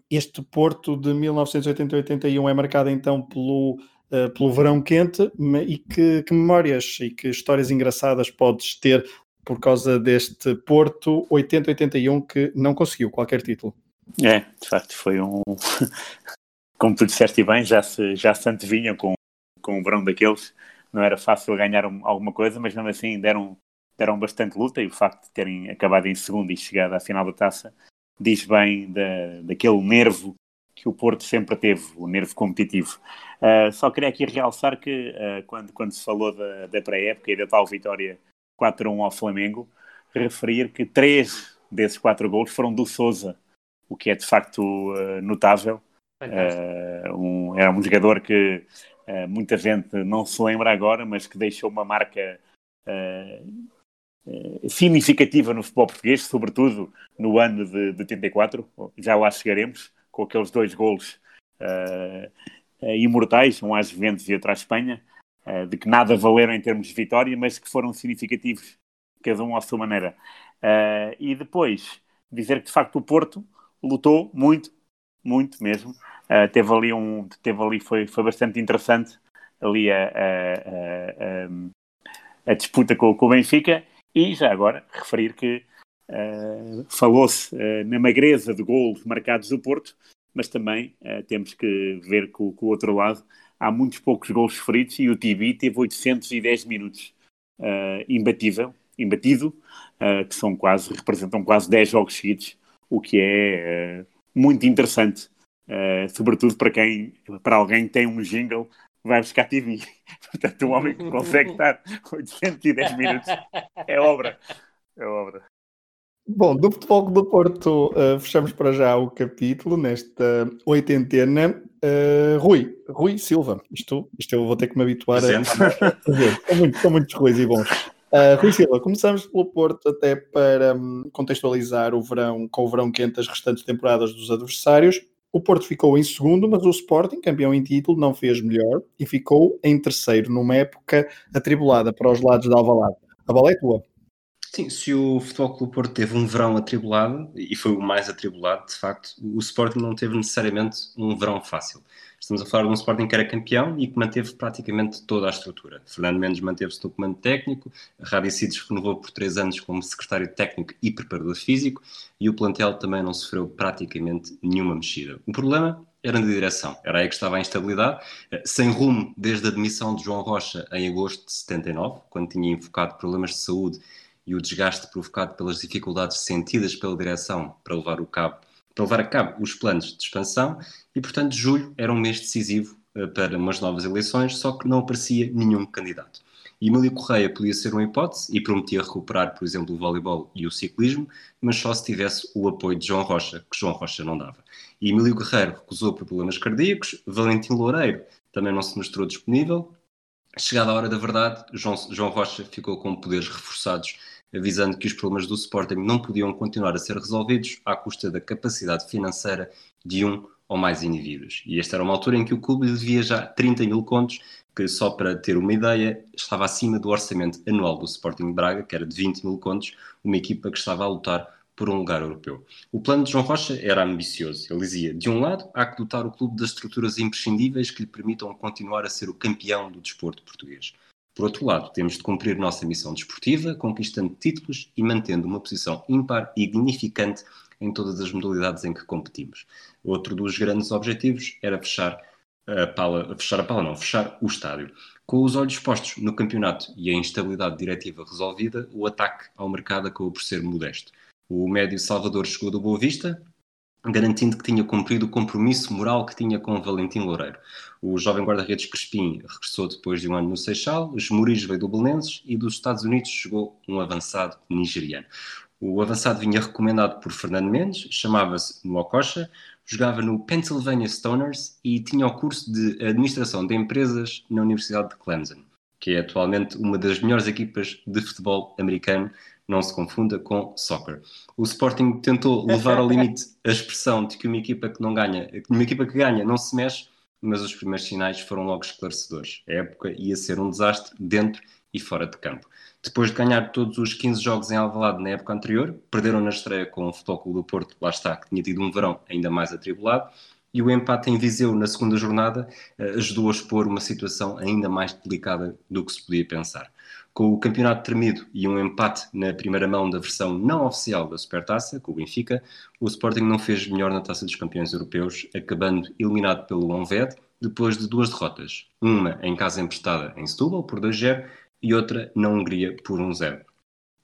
este Porto de 1980-81 é marcado então pelo, uh, pelo verão quente e que, que, memórias e que histórias engraçadas podes ter por causa deste Porto 80-81 que não conseguiu qualquer título?
É, de facto foi um... Como tu disseste bem, já se, já se antevinha com, com o verão daqueles. Não era fácil ganhar um, alguma coisa, mas mesmo assim deram, deram bastante luta e o facto de terem acabado em segundo e chegado à final da taça diz bem da, daquele nervo que o Porto sempre teve, o nervo competitivo. Uh, só queria aqui realçar que uh, quando, quando se falou da, da pré-época e da tal vitória 4-1 ao Flamengo, referir que três desses quatro gols foram do Souza, o que é de facto uh, notável. Um, era um jogador que muita gente não se lembra agora, mas que deixou uma marca eh, significativa no futebol português, sobretudo no ano de, de 84, já lá chegaremos, com aqueles dois golos uh, uh, imortais, um às Juventus e outro à Espanha, uh, de que nada valeram em termos de vitória, mas que foram significativos, cada um à sua maneira. e depois, dizer que de facto o Porto lutou muito, muito mesmo. Teve ali um, teve ali, foi, foi bastante interessante ali a, a, a, a disputa com, com o Benfica. E já agora, referir que uh, falou-se uh, na magreza de gols marcados do Porto, mas também temos que ver que, o outro lado há muitos poucos gols sofridos e o Tibi teve 810 minutos imbatível, imbatido, que são quase, representam quase 10 jogos seguidos, o que é muito interessante, sobretudo para quem, para alguém que tem um jingle vai buscar TV. Portanto, um homem que consegue estar 810 minutos é obra. É obra.
Bom, do Futebol do Porto, uh, fechamos para já o capítulo nesta oitentena. Uh, Rui, Rui Silva, isto, isto eu vou ter que me habituar a. São, muito, são muitos Ruiz e bons. Uh, Rui Silva, começamos pelo Porto até para um, contextualizar o verão com o verão quente as restantes temporadas dos adversários. O Porto ficou em segundo, mas o Sporting, campeão em título, não fez melhor e ficou em terceiro numa época atribulada para os lados da Alvalade. A bola é tua.
Sim, se o Futebol Clube Porto teve um verão atribulado, e foi o mais atribulado, de facto, o Sporting não teve necessariamente um verão fácil. Estamos a falar de um Sporting que era campeão e que manteve praticamente toda a estrutura. Fernando Mendes manteve-se no comando técnico, Radicides renovou por três anos como secretário técnico e preparador físico e o plantel também não sofreu praticamente nenhuma mexida. O problema era de direção, era aí que estava a instabilidade, eh, sem rumo desde a demissão de João Rocha em agosto de 79, quando tinha enfocado problemas de saúde e o desgaste provocado pelas dificuldades sentidas pela direção para levar, o cabo, para levar a cabo os planos de expansão, e portanto julho era um mês decisivo uh, para umas novas eleições, só que não aparecia nenhum candidato. E Emílio Correia podia ser uma hipótese e prometia recuperar, por exemplo, o voleibol e o ciclismo, mas só se tivesse o apoio de João Rocha, que João Rocha não dava. E Emílio Guerreiro recusou por problemas cardíacos, Valentim Loureiro também não se mostrou disponível. Chegada a hora da verdade, João, João Rocha ficou com poderes reforçados avisando que os problemas do Sporting não podiam continuar a ser resolvidos à custa da capacidade financeira de um ou mais indivíduos. E esta era uma altura em que o clube devia já 30 mil contos, que só para ter uma ideia, estava acima do orçamento anual do Sporting Braga, que era de 20 mil contos, uma equipa que estava a lutar por um lugar europeu. O plano de João Rocha era ambicioso. Ele dizia: de um lado, há que dotar o clube das estruturas imprescindíveis que lhe permitam continuar a ser o campeão do desporto português. Por outro lado, temos de cumprir nossa missão desportiva, conquistando títulos e mantendo uma posição ímpar e dignificante em todas as modalidades em que competimos. Outro dos grandes objetivos era fechar a pala, fechar a pala não, fechar o estádio. Com os olhos postos no campeonato e a instabilidade diretiva resolvida, o ataque ao mercado acabou por ser modesto. O médio Salvador chegou do Boa Vista, garantindo que tinha cumprido o compromisso moral que tinha com Valentim Loureiro. O jovem guarda-redes Crespim regressou depois de um ano no Seixal, os Muris veio do Belenenses e dos Estados Unidos chegou um avançado nigeriano. O avançado vinha recomendado por Fernando Mendes, chamava-se Nuococha, jogava no Pennsylvania Stoners e tinha o curso de Administração de Empresas na Universidade de Clemson, que é atualmente uma das melhores equipas de futebol americano não se confunda com soccer. O Sporting tentou levar ao limite a expressão de que uma equipa que não ganha, uma equipa que ganha não se mexe, mas os primeiros sinais foram logo esclarecedores. A época ia ser um desastre dentro e fora de campo. Depois de ganhar todos os 15 jogos em Alvalade na época anterior, perderam na estreia com o Futebol do Porto, lá está, que tinha tido um verão ainda mais atribulado, e o empate em Viseu na segunda jornada eh, ajudou a expor uma situação ainda mais delicada do que se podia pensar. Com o campeonato tremido e um empate na primeira mão da versão não oficial da Supertaça, com o Benfica, o Sporting não fez melhor na Taça dos Campeões Europeus, acabando eliminado pelo Honved depois de duas derrotas. Uma em casa emprestada em Setúbal por 2-0 e outra na Hungria por 1-0.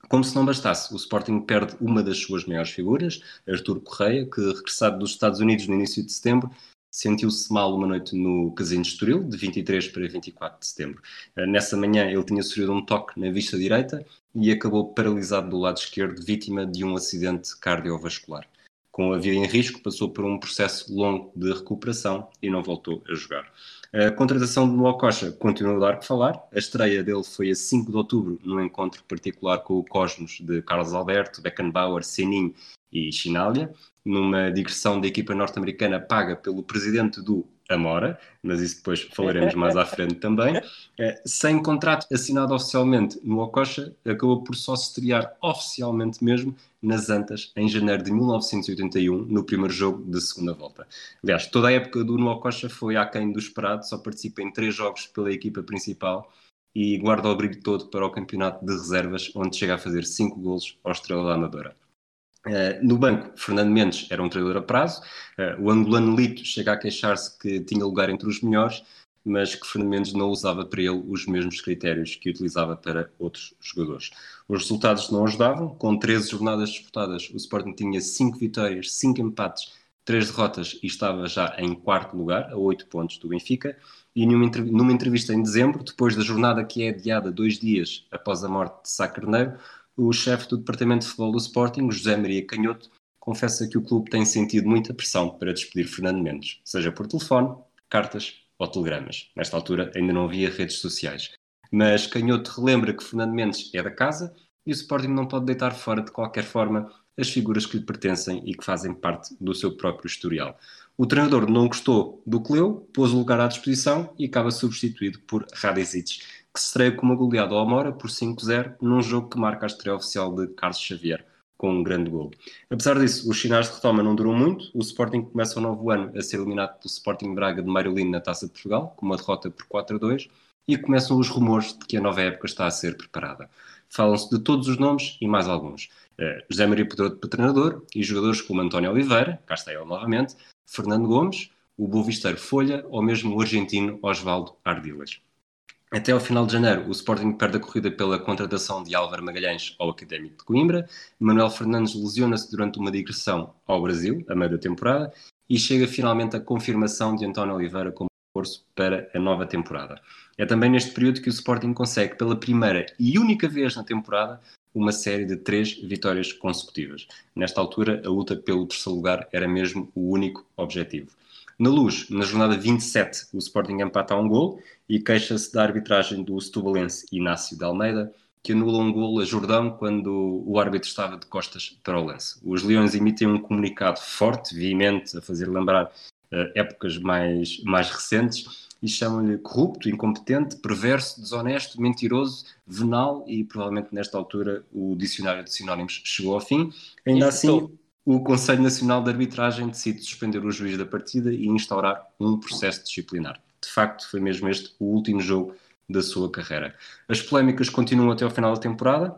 Como se não bastasse, o Sporting perde uma das suas maiores figuras, Artur Correia, que regressado dos Estados Unidos no início de setembro, sentiu-se mal uma noite no Casino de Estoril, de 23 para 24 de setembro. Eh, nessa manhã ele tinha sofrido um toque na vista direita e acabou paralisado do lado esquerdo, vítima de um acidente cardiovascular. Com a vida em risco, passou por um processo longo de recuperação e não voltou a jogar. A contratação de Noah Costa continua a dar que falar. A estreia dele foi a 5 de outubro, num encontro particular com o Cosmos de Carlos Alberto, Beckenbauer, Senin e Chinália numa digressão da equipa norte-americana paga pelo presidente do Amora, mas isso depois falaremos mais à frente também, é, sem contrato assinado oficialmente no Ococha, acabou por só se estrear oficialmente mesmo nas Antas, em janeiro de 1981, no primeiro jogo da segunda volta. Aliás, toda a época do Nuococha foi aquém do esperado, só participa em três jogos pela equipa principal e guarda o brilho todo para o campeonato de reservas, onde chega a fazer cinco golos ao Estrela da Amadora. Uh, no banco, Fernando Mendes era um treinador a prazo. Uh, o angolano Lito chega a queixar-se que tinha lugar entre os melhores, mas que Fernando Mendes não usava para ele os mesmos critérios que utilizava para outros jogadores. Os resultados não ajudavam. Com 13 jornadas disputadas, o Sporting tinha 5 vitórias, 5 empates, 3 derrotas e estava já em quarto lugar, a 8 pontos do Benfica. E numa entrevista em dezembro, depois da jornada que é adiada dois dias após a morte de Sá Carneiro, o chefe do departamento de futebol do Sporting, José Maria Canhoto, confessa que o clube tem sentido muita pressão para despedir Fernando Mendes, seja por telefone, cartas ou telegramas. Nesta altura ainda não havia redes sociais. Mas Canhoto relembra que Fernando Mendes é da casa e o Sporting não pode deitar fora de qualquer forma as figuras que lhe pertencem e que fazem parte do seu próprio historial. O treinador não gostou do Cleu, pôs o lugar à disposição e acaba substituído por Radicic, que se estreia com uma goleada ao Amora por 5-0 num jogo que marca a estreia oficial de Carlos Xavier com um grande gol. Apesar disso, os sinais de retoma não duram muito. O Sporting começa o novo ano a ser eliminado pelo Sporting Braga de Marilino na Taça de Portugal, com uma derrota por 4-2, e começam os rumores de que a nova época está a ser preparada. Falam-se de todos os nomes e mais alguns. Uh, José Maria Pedroto para treinador e jogadores como António Oliveira, cá está ele novamente, Fernando Gomes, o Boavisteiro Folha ou mesmo o argentino Osvaldo Ardilas. Até ao final de janeiro, o Sporting perde a corrida pela contratação de Álvaro Magalhães ao Académico de Coimbra. Manuel Fernandes lesiona-se durante uma digressão ao Brasil, a meio da temporada, e chega finalmente a confirmação de António Oliveira como reforço para a nova temporada. É também neste período que o Sporting consegue, pela primeira e única vez na temporada, uma série de três vitórias consecutivas. Nesta altura, a luta pelo terceiro lugar era mesmo o único objetivo. Na luz, na jornada 27, o Sporting empata a um gol e queixa-se da arbitragem do setubalense Inácio de Almeida, que anula um gol a Jordão quando o árbitro estava de costas para o lance. Os Leões emitem um comunicado forte, veemente, a fazer lembrar uh, épocas mais, mais recentes, e chamam-lhe corrupto, incompetente, perverso, desonesto, mentiroso, venal, e provavelmente nesta altura o dicionário de sinónimos chegou ao fim. Ainda Isso assim, o Conselho Nacional de Arbitragem decide suspender o juiz da partida e instaurar um processo disciplinar. De facto, foi mesmo este o último jogo da sua carreira. As polémicas continuam até ao final da temporada.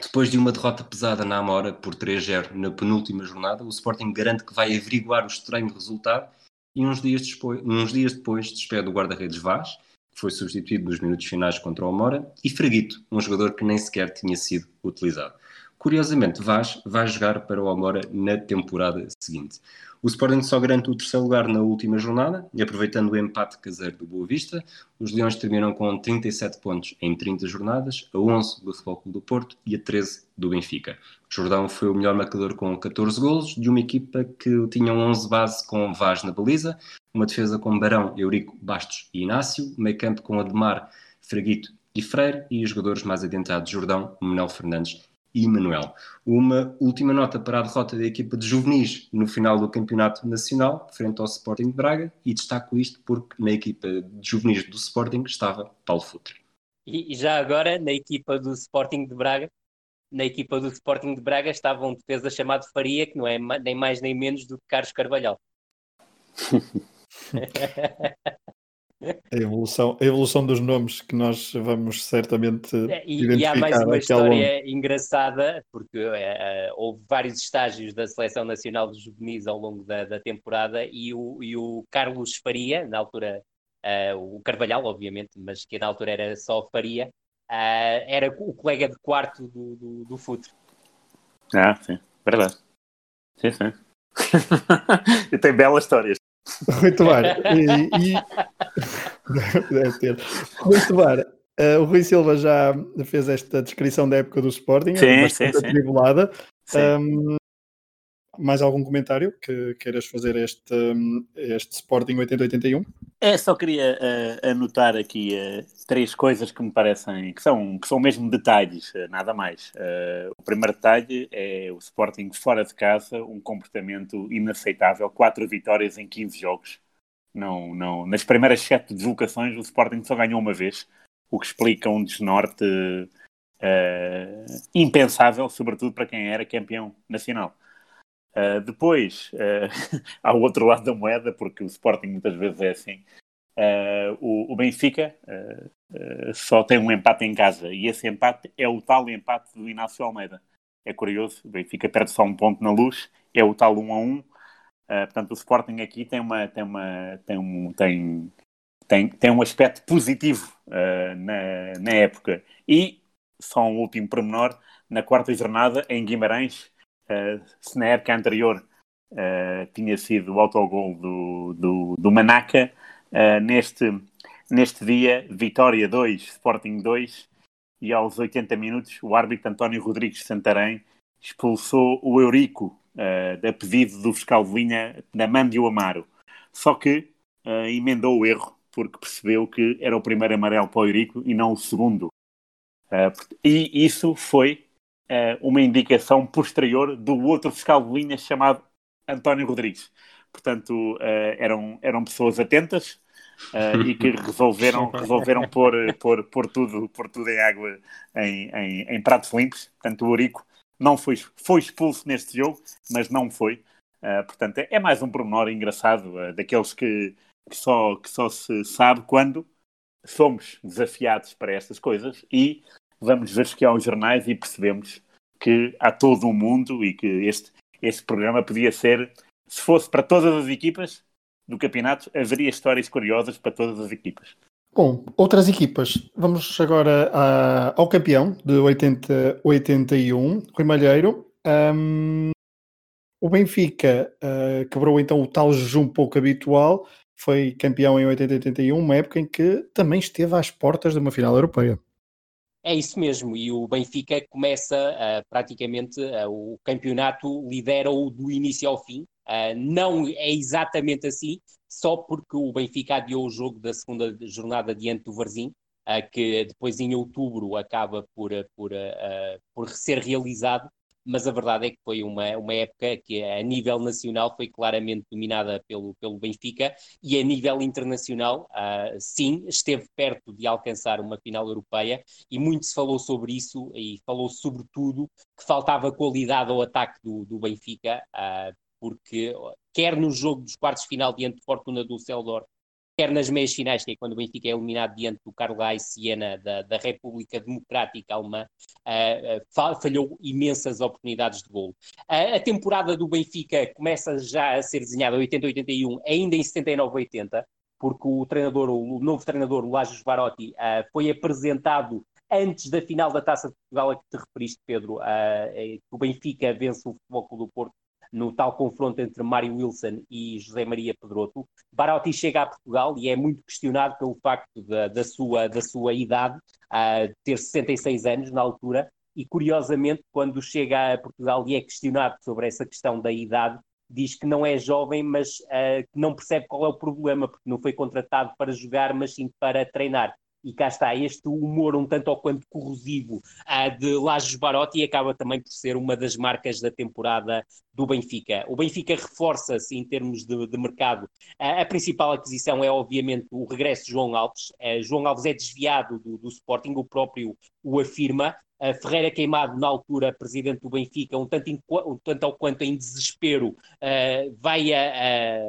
Depois de uma derrota pesada na Amora por 3-0 na penúltima jornada, o Sporting garante que vai averiguar o estranho resultado e uns dias depois, uns dias depois despede o guarda-redes Vaz, que foi substituído nos minutos finais contra o Amora, e Fraguito, um jogador que nem sequer tinha sido utilizado. Curiosamente, Vaz vai jogar para o Amora na temporada seguinte. O Sporting só garante o terceiro lugar na última jornada e aproveitando o empate caseiro do Boa Vista, os Leões terminam com 37 pontos em 30 jornadas, a 11 do Futebol Clube do Porto e a 13 do Benfica. Jordão foi o melhor marcador com 14 golos, de uma equipa que tinha 11 base com Vaz na baliza, uma defesa com Barão, Eurico, Bastos e Inácio, meio campo com Ademar, Fraguito e Freire e os jogadores mais adiantados Jordão, Manuel Fernandes e Manuel. Uma última nota para a derrota da equipa de juvenis no final do Campeonato Nacional, frente ao Sporting de Braga, e destaco isto porque na equipa de juvenis do Sporting estava Paulo Futre.
E já agora, na equipa do Sporting de Braga, na equipa do Sporting de Braga estava um defesa chamado Faria, que não é nem mais nem menos do que Carlos Carvalhal.
A evolução, a evolução dos nomes que nós vamos certamente
é, e, identificar. E há mais uma história longo. engraçada, porque é, houve vários estágios da Seleção Nacional de Juvenis ao longo da, da temporada e o, e o, Carlos Faria, na altura, uh, o Carvalhal, obviamente, mas que na altura era só Faria, uh, era o colega de quarto do, do, do Futre.
Ah, sim, verdade. Sim, sim. e tem belas histórias.
Muito bem. E, e... Deve ter. Muito bem. Uh, o Rui Silva já fez esta descrição da época do Sporting,
sim, bastante
sim, atribulada. Sim. Um, mais algum comentário que queiras fazer este, este Sporting 80-81?
É, só queria uh, anotar aqui uh, três coisas que me parecem que são, que são mesmo detalhes, uh, nada mais. o primeiro detalhe é o Sporting fora de casa, um comportamento inaceitável, quatro vitórias em 15 jogos. Não, não, nas primeiras sete deslocações o Sporting só ganhou uma vez, o que explica um desnorte impensável, sobretudo para quem era campeão nacional. Uh, depois, uh, ao outro lado da moeda, porque o Sporting muitas vezes é assim, uh, o, o, Benfica só tem um empate em casa e esse empate é o tal empate do Inácio Almeida. É curioso, o Benfica perde só um ponto na luz, é o tal 1 a 1. portanto, o Sporting aqui tem, uma, tem, uma, tem, um, tem, tem, tem um aspecto positivo na, na época. E, só um último pormenor, na quarta jornada, em Guimarães, Uh, na época anterior uh, tinha sido o autogol do, do, do Manaca, uh, neste, neste dia, Vitória 2, Sporting 2, e aos 80 minutos o árbitro António Rodrigues Santarém expulsou o Eurico uh, a pedido do fiscal de linha da Mandio Amaro. Só que uh, emendou o erro porque percebeu que era o primeiro amarelo para o Eurico e não o segundo. Uh, e isso foi uh, uma indicação posterior do outro fiscal de linha chamado António Rodrigues. Portanto, uh, eram, eram pessoas atentas e que resolveram, resolveram pôr, pôr, pôr, tudo, pôr tudo em água, em, em, em pratos limpos. Portanto, o Eurico não foi, foi expulso neste jogo, mas não foi. portanto, é, é, mais um pormenor engraçado, daqueles que, que, só, que só se sabe quando somos desafiados para estas coisas e vamos ver que aos jornais e percebemos que há todo um mundo e que este, este programa podia ser, se fosse para todas as equipas do campeonato, haveria histórias curiosas para todas as equipas.
Bom, outras equipas. Vamos agora a, ao campeão de 80, 81, Rui Malheiro. Um, o Benfica uh, quebrou então o tal jejum pouco habitual, foi campeão em 80-81, uma época em que também esteve às portas de uma final europeia.
É isso mesmo, e o Benfica começa uh, praticamente uh, o campeonato, lidera-o do início ao fim. Uh, não é exatamente assim, só porque o Benfica adiou o jogo da segunda jornada diante do Varzim, que depois em outubro acaba por, por, por ser realizado, mas a verdade é que foi uma, uma época que a nível nacional foi claramente dominada pelo, pelo Benfica e a nível internacional, uh, sim, esteve perto de alcançar uma final europeia e muito se falou sobre isso e falou sobretudo que faltava qualidade ao ataque do, do Benfica, uh, porque quer no jogo dos quartos de final diante de Fortuna do Celdor, quer nas meias finais, que é quando o Benfica é eliminado diante do Carlai Siena da, da República Democrática Alemã, uh, uh, falhou imensas oportunidades de gol. Uh, a temporada do Benfica começa já a ser desenhada 80-81, ainda em 79-80, porque o treinador, o novo treinador, o Lajos Barotti, foi apresentado antes da final da Taça de Portugal a que te referiste, Pedro, uh, o Benfica vence o Futebol do Porto no tal confronto entre Mário Wilson e José Maria Pedroto. Barotti chega a Portugal e é muito questionado pelo facto da, da sua, da sua idade, uh, ter 66 anos na altura, e curiosamente, quando chega a Portugal e é questionado sobre essa questão da idade, diz que não é jovem, mas uh, não percebe qual é o problema, porque não foi contratado para jogar, mas sim para treinar e cá está este humor um tanto ou quanto corrosivo uh, de Lajos Barotti acaba também por ser uma das marcas da temporada do Benfica. O Benfica reforça-se em termos de, de mercado. Uh, a principal aquisição é obviamente o regresso de João Alves. Uh, João Alves é desviado do, do Sporting, o próprio o afirma, Ferreira Queimado, na altura presidente do Benfica, um tanto, um tanto ao quanto em desespero, uh, vai a,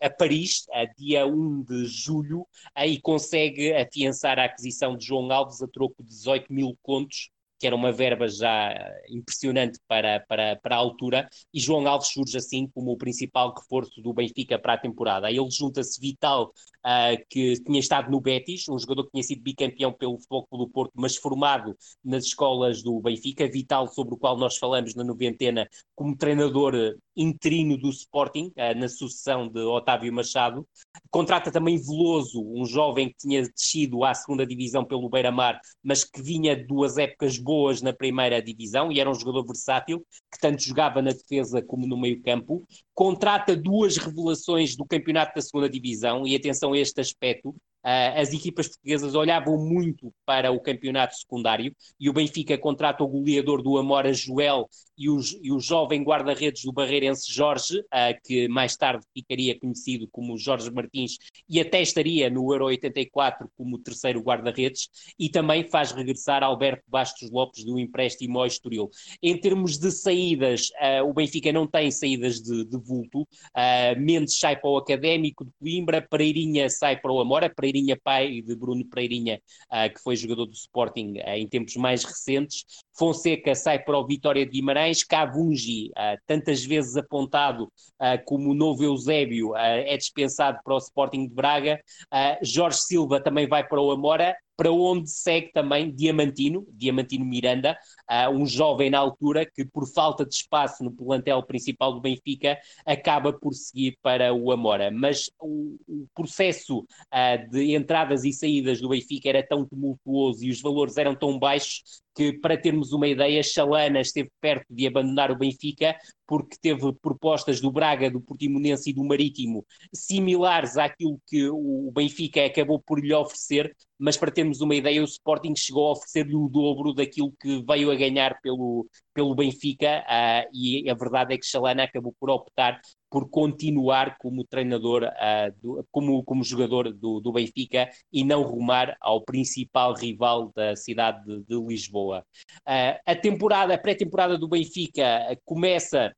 a, a Paris, a dia 1 de julho, e consegue afiançar a aquisição de João Alves a troco de 18 mil contos, que era uma verba já impressionante para, para, para a altura, e João Alves surge assim como o principal reforço do Benfica para a temporada. Ele junta-se Vital, uh, que tinha estado no Betis, um jogador que tinha sido bicampeão pelo Futebol do Porto, mas formado nas escolas do Benfica, Vital, sobre o qual nós falamos na noventena, como treinador interino do Sporting, uh, na sucessão de Otávio Machado. Contrata também Veloso, um jovem que tinha descido à segunda divisão pelo Beira-Mar, mas que vinha de duas épocas boas na primeira divisão e era um jogador versátil, que tanto jogava na defesa como no meio campo. Contrata duas revelações do campeonato da segunda divisão, e atenção a este aspecto, as equipas portuguesas olhavam muito para o campeonato secundário e o Benfica contrata o goleador do Amora Joel e o, e o jovem guarda-redes do Barreirense Jorge, uh, que mais tarde ficaria conhecido como Jorge Martins e até estaria no Euro 84 como terceiro guarda-redes, e também faz regressar Alberto Bastos Lopes do empréstimo ao Estoril. Em termos de saídas, uh, o Benfica não tem saídas de, de vulto, Mendes sai para o Académico de Coimbra, Pereirinha sai para o Amora, Pereirinha, pai de Bruno Pereirinha, uh, que foi jogador do Sporting uh, em tempos mais recentes. Fonseca sai para o Vitória de Guimarães. Cavungi, uh, tantas vezes apontado como o novo Eusébio, é dispensado para o Sporting de Braga. Jorge Silva também vai para o Amora. Para onde segue também Diamantino, Diamantino Miranda, uh, um jovem na altura que, por falta de espaço no plantel principal do Benfica, acaba por seguir para o Amora. Mas o, o processo uh, de entradas e saídas do Benfica era tão tumultuoso e os valores eram tão baixos que, para termos uma ideia, Chalana esteve perto de abandonar o Benfica porque teve propostas do Braga, do Portimonense e do Marítimo similares àquilo que o Benfica acabou por lhe oferecer, mas para termos uma ideia, o Sporting chegou a oferecer-lhe o dobro daquilo que veio a ganhar pelo, pelo Benfica uh, e a verdade é que Chalana acabou por optar por continuar como treinador, uh, do, como, como jogador do, do, Benfica e não rumar ao principal rival da cidade de, de Lisboa. Uh, a temporada, a pré-temporada do Benfica começa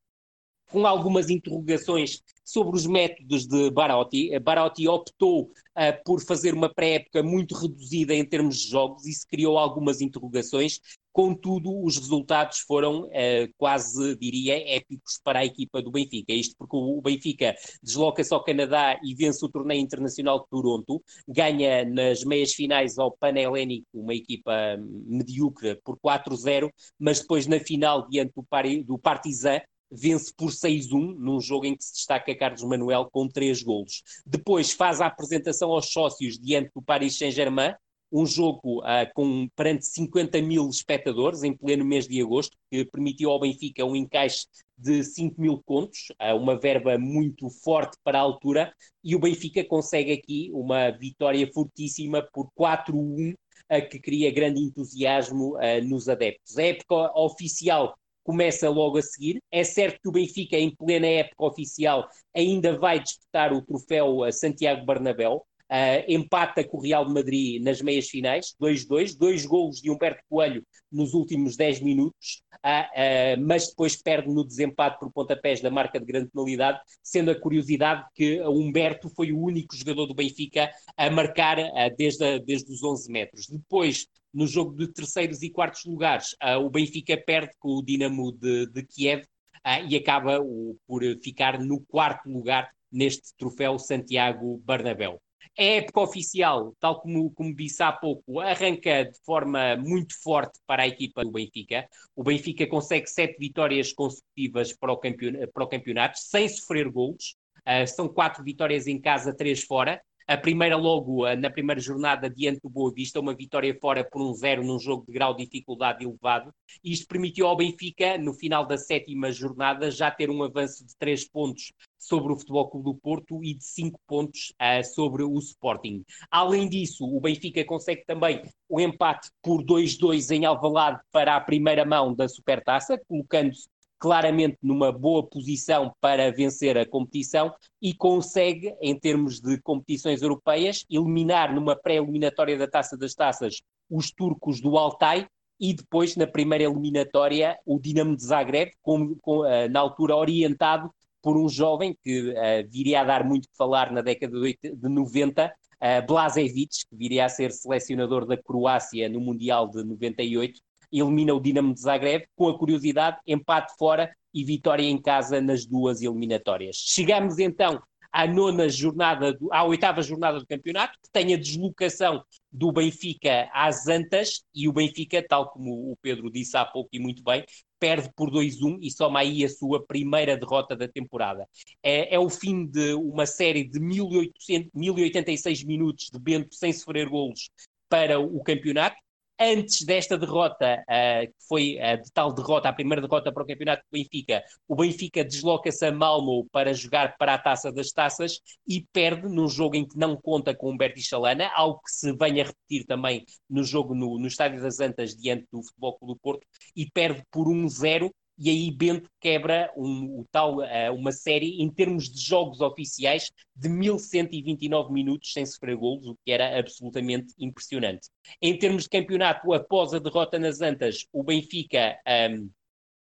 com algumas interrogações sobre os métodos de Barotti. Barotti optou uh, por fazer uma pré-época muito reduzida em termos de jogos e se criou algumas interrogações. Contudo, os resultados foram uh, quase, diria, épicos para a equipa do Benfica. Isto porque o Benfica desloca-se ao Canadá e vence o torneio internacional de Toronto, ganha nas meias finais ao Panhelénico, uma equipa medíocre, por 4-0, mas depois na final, diante do, do Partizan, vence por 6-1 num jogo em que se destaca Carlos Manuel com três golos. Depois faz a apresentação aos sócios diante do Paris Saint-Germain, um jogo uh, com perante 50 mil espectadores em pleno mês de agosto, que permitiu ao Benfica um encaixe de 5 mil contos, uh, uma verba muito forte para a altura, e o Benfica consegue aqui uma vitória fortíssima por 4-1, uh, que cria grande entusiasmo nos adeptos. A época oficial começa logo a seguir. É certo que o Benfica, em plena época oficial, ainda vai disputar o troféu Santiago Bernabéu. Uh, empata com o Real Madrid nas meias finais, 2-2, dois golos de Humberto Coelho nos últimos 10 minutos, uh, uh, mas depois perde no desempate por pontapés da marca de grande penalidade, sendo a curiosidade que Humberto foi o único jogador do Benfica a marcar desde, desde os 11 metros. Depois no jogo de terceiros e quartos lugares, uh, o Benfica perde com o Dinamo de, de Kiev uh, e acaba o, por ficar no quarto lugar neste troféu Santiago Bernabéu. A época oficial, tal como, como disse há pouco, arranca de forma muito forte para a equipa do Benfica. O Benfica consegue sete vitórias consecutivas para o campeonato, para o campeonato sem sofrer golos. Uh, são quatro vitórias em casa, três fora. A primeira logo, na primeira jornada, diante do Boa Vista, uma vitória fora por um zero num jogo de grau de dificuldade elevado. Isto permitiu ao Benfica, no final da sétima jornada, já ter um avanço de três pontos sobre o Futebol Clube do Porto e de cinco pontos uh, sobre o Sporting. Além disso, o Benfica consegue também o empate por 2-2 em Alvalade para a primeira mão da Supertaça, colocando-se claramente numa boa posição para vencer a competição e consegue, em termos de competições europeias, eliminar numa pré-eliminatória da Taça das Taças os turcos do Altai e depois, na primeira eliminatória, o Dinamo de Zagreb, com, com, uh, na altura orientado por um jovem que uh, viria a dar muito que falar na década de, de 90, uh, Blazevic, que viria a ser selecionador da Croácia no Mundial de 98, elimina o Dinamo de Zagreb, com a curiosidade, empate fora e vitória em casa nas duas eliminatórias. Chegamos então à nona jornada, do, à oitava jornada do campeonato, que tem a deslocação do Benfica às Antas, e o Benfica, tal como o Pedro disse há pouco e muito bem, perde por 2-1 e soma aí a sua primeira derrota da temporada. É, é o fim de uma série de 1800, 1086 minutos de Bento sem sofrer golos para o campeonato, antes desta derrota, uh, que foi uh, de tal derrota, a primeira derrota para o campeonato do Benfica, o Benfica desloca-se a Malmo para jogar para a Taça das Taças e perde num jogo em que não conta com Humberto Chalana, algo que se vem a repetir também no jogo no, no Estádio das Antas diante do Futebol Clube do Porto e perde por 1-0 e aí Bento quebra um, o tal, uh, uma série em termos de jogos oficiais de 1129 minutos sem sofrer golos, o que era absolutamente impressionante. Em termos de campeonato, após a derrota nas Antas, o Benfica um,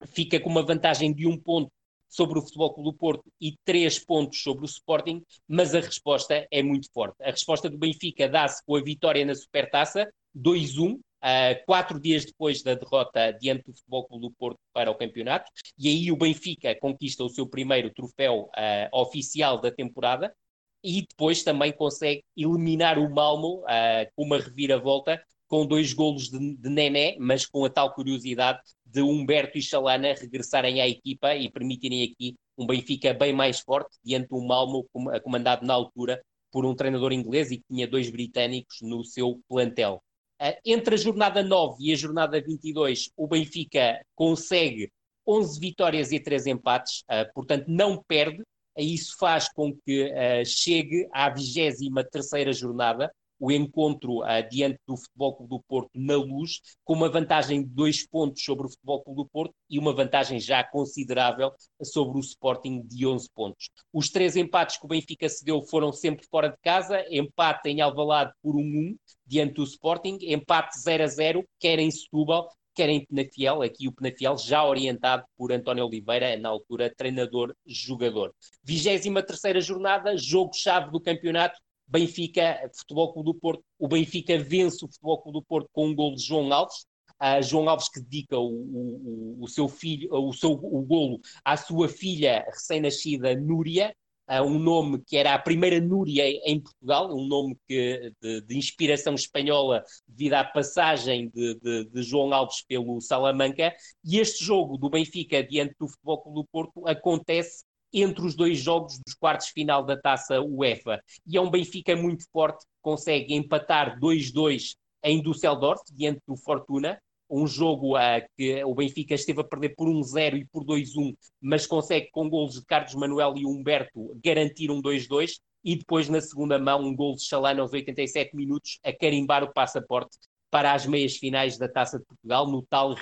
fica com uma vantagem de um ponto sobre o Futebol Clube do Porto e três pontos sobre o Sporting, mas a resposta é muito forte. A resposta do Benfica dá-se com a vitória na Supertaça, 2-1, uh, quatro dias depois da derrota diante do Futebol Clube do Porto para o campeonato, e aí o Benfica conquista o seu primeiro troféu uh, oficial da temporada, e depois também consegue eliminar o Malmo uh, com uma reviravolta, com dois golos de, de Nené, mas com a tal curiosidade de Humberto e Chalana regressarem à equipa e permitirem aqui um Benfica bem mais forte diante do Malmo, comandado na altura por um treinador inglês e que tinha dois britânicos no seu plantel. Uh, entre a jornada 9 e a jornada 22, o Benfica consegue 11 vitórias e 3 empates, uh, portanto não perde. Isso faz com que chegue à 23 jornada, o encontro uh, diante do Futebol Clube do Porto na luz, com uma vantagem de dois pontos sobre o Futebol Clube do Porto e uma vantagem já considerável sobre o Sporting de 11 pontos. Os três empates que o Benfica cedeu foram sempre fora de casa, empate em Alvalade por 1-1 diante do Sporting, empate 0-0, quer em Setúbal, quer em Penafiel, aqui o Penafiel já orientado por António Oliveira, na altura treinador-jogador. 23 jornada, jogo-chave do campeonato, Benfica, Futebol Clube do Porto, o Benfica vence o Futebol Clube do Porto com um gol de João Alves, uh, João Alves que dedica o, o, o, seu filho, o seu o golo à sua filha recém-nascida Núria, uh, um nome que era a primeira Núria em Portugal, um nome que, de, de inspiração espanhola devido à passagem de, de, de, João Alves pelo Salamanca, e este jogo do Benfica diante do Futebol Clube do Porto acontece entre os dois jogos dos quartos final da taça UEFA. E é um Benfica muito forte, consegue empatar 2-2 em Düsseldorf, diante do Fortuna, um jogo uh, que o Benfica esteve a perder por 1-0 e por 2-1, mas consegue com golos de Carlos Manuel e Humberto garantir um 2-2 e depois na segunda mão um gol de Chalana aos 87 minutos a carimbar o passaporte para as meias finais da Taça de Portugal, no tal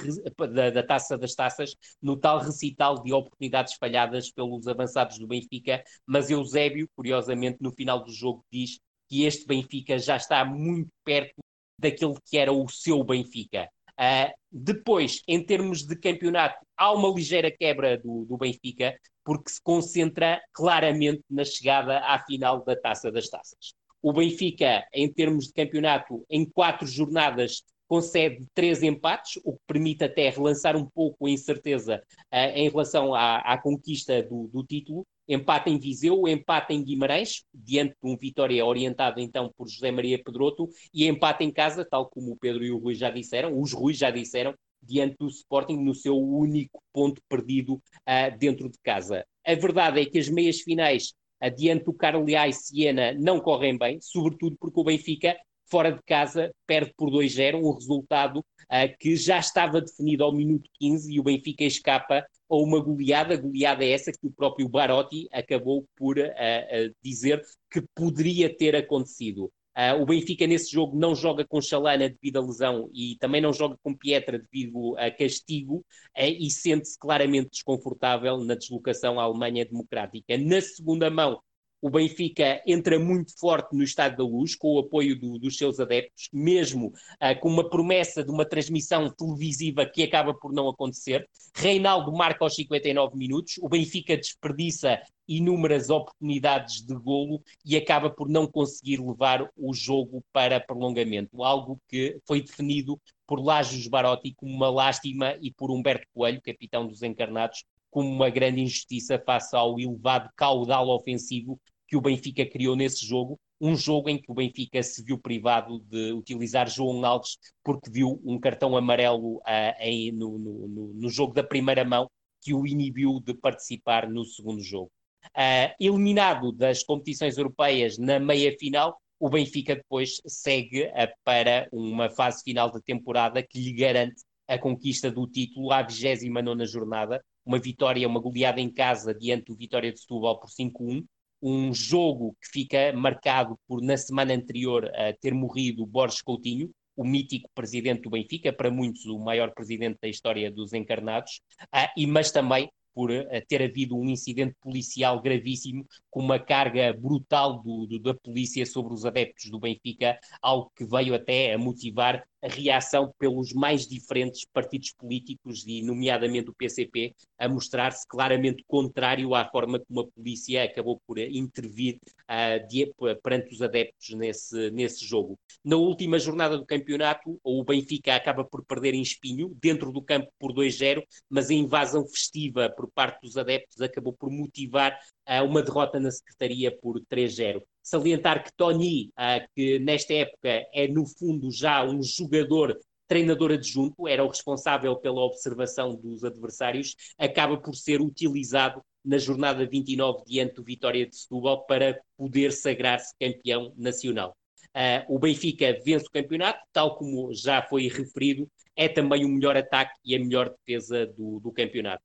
da, da, Taça das Taças, no tal recital de oportunidades falhadas pelos avançados do Benfica, mas Eusébio, curiosamente, no final do jogo diz que este Benfica já está muito perto daquele que era o seu Benfica. Uh, depois, em termos de campeonato, há uma ligeira quebra do, do Benfica, porque se concentra claramente na chegada à final da Taça das Taças. O Benfica, em termos de campeonato, em quatro jornadas concede três empates, o que permite até relançar um pouco a incerteza uh, em relação à, à conquista do, do, título. Empate em Viseu, empate em Guimarães, diante de um Vitória orientado então por José Maria Pedroto, e empate em casa, tal como o Pedro e o Rui já disseram, os Rui já disseram, diante do Sporting no seu único ponto perdido uh, dentro de casa. A verdade é que as meias finais adiante do Carleá e Siena não correm bem, sobretudo porque o Benfica, fora de casa, perde por 2-0, um resultado uh, que já estava definido ao minuto 15 e o Benfica escapa a uma goleada, goleada essa que o próprio Barotti acabou por uh, uh, dizer que poderia ter acontecido. Uh, o Benfica nesse jogo não joga com Chalana devido à lesão e também não joga com Pietra devido a castigo uh, e sente-se claramente desconfortável na deslocação à Alemanha Democrática. Na segunda mão, o Benfica entra muito forte no Estado da Luz, com o apoio do, dos seus adeptos, mesmo uh, com uma promessa de uma transmissão televisiva que acaba por não acontecer. Reinaldo marca aos 59 minutos, o Benfica desperdiça inúmeras oportunidades de golo e acaba por não conseguir levar o jogo para prolongamento, algo que foi definido por Lajos Barotti como uma lástima e por Humberto Coelho, capitão dos encarnados, como uma grande injustiça face ao elevado caudal ofensivo que o Benfica criou nesse jogo, um jogo em que o Benfica se viu privado de utilizar João Alves porque viu um cartão amarelo uh, em, no, no, no, jogo da primeira mão que o inibiu de participar no segundo jogo. Uh, eliminado das competições europeias na meia-final, o Benfica depois segue uh, para uma fase final da temporada que lhe garante a conquista do título à 29 jornada, uma vitória, uma goleada em casa diante do Vitória de Setúbal por 5-1, um jogo que fica marcado por, na semana anterior, uh, ter morrido Borges Coutinho, o mítico presidente do Benfica, para muitos o maior presidente da história dos encarnados, uh, e, mas também por uh, ter havido um incidente policial gravíssimo, com uma carga brutal do, do, da polícia sobre os adeptos do Benfica, algo que veio até a motivar a reação pelos mais diferentes partidos políticos, e nomeadamente o PCP, a mostrar-se claramente contrário à forma como a polícia acabou por intervir uh, de, perante os adeptos nesse, nesse jogo. Na última jornada do campeonato, o Benfica acaba por perder em espinho, dentro do campo por 2-0, mas a invasão festiva por parte dos adeptos acabou por motivar uma derrota na Secretaria por 3-0. Salientar que Tony, uh, que nesta época é no fundo já um jogador treinador adjunto, era o responsável pela observação dos adversários, acaba por ser utilizado na jornada 29 diante do Vitória de Setúbal para poder sagrar-se campeão nacional. Uh, o Benfica vence o campeonato, tal como já foi referido, é também o melhor ataque e a melhor defesa do, do campeonato.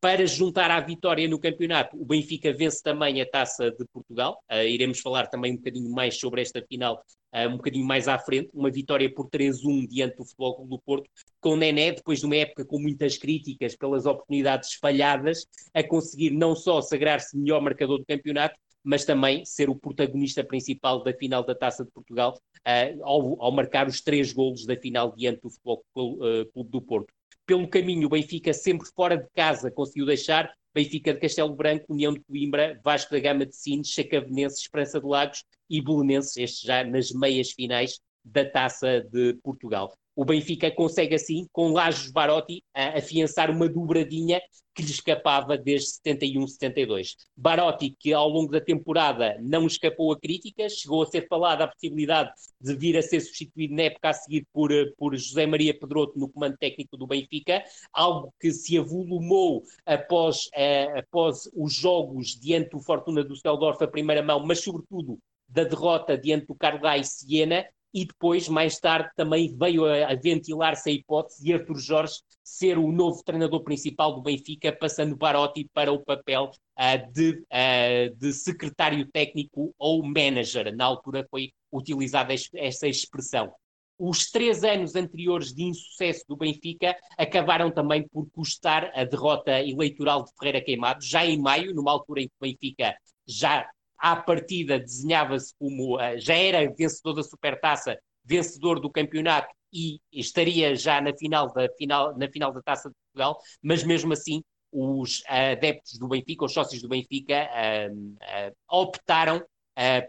Para juntar à vitória no campeonato, o Benfica vence também a Taça de Portugal. Uh, iremos falar também um bocadinho mais sobre esta final, uh, um bocadinho mais à frente. Uma vitória por 3-1 diante do Futebol Clube do Porto, com o Nené, depois de uma época com muitas críticas pelas oportunidades falhadas, a conseguir não só sagrar-se melhor marcador do campeonato, mas também ser o protagonista principal da final da Taça de Portugal, uh, ao, ao, marcar os três golos da final diante do Futebol Clube do Porto. Pelo caminho, o Benfica sempre fora de casa conseguiu deixar Benfica de Castelo Branco, União de Coimbra, Vasco da Gama de Sines, Chacavenense, Esperança de Lagos e Belenenses, estes já nas meias finais da Taça de Portugal. O Benfica consegue assim, com Lajos Barotti, afiançar uma dobradinha que lhe escapava desde 71-72. Barotti, que ao longo da temporada não escapou a críticas, chegou a ser falada a possibilidade de vir a ser substituído na época a seguir por, por José Maria Pedroto no comando técnico do Benfica, algo que se avolumou após, uh, após os jogos diante do Fortuna do Seldorf a primeira mão, mas sobretudo da derrota diante do Carlai Siena, e depois, mais tarde, também veio a, a ventilar-se a hipótese de Arthur Jorge ser o novo treinador principal do Benfica, passando Barotti para o papel uh, de, uh, de, secretário técnico ou manager. Na altura foi utilizada essa expressão. Os três anos anteriores de insucesso do Benfica acabaram também por custar a derrota eleitoral de Ferreira Queimado, já em maio, numa altura em que o Benfica já à partida desenhava-se como uh, já era vencedor da Supertaça, vencedor do campeonato e estaria já na final da, final, na final da Taça de Portugal, mas mesmo assim os adeptos do Benfica, os sócios do Benfica, uh, uh, optaram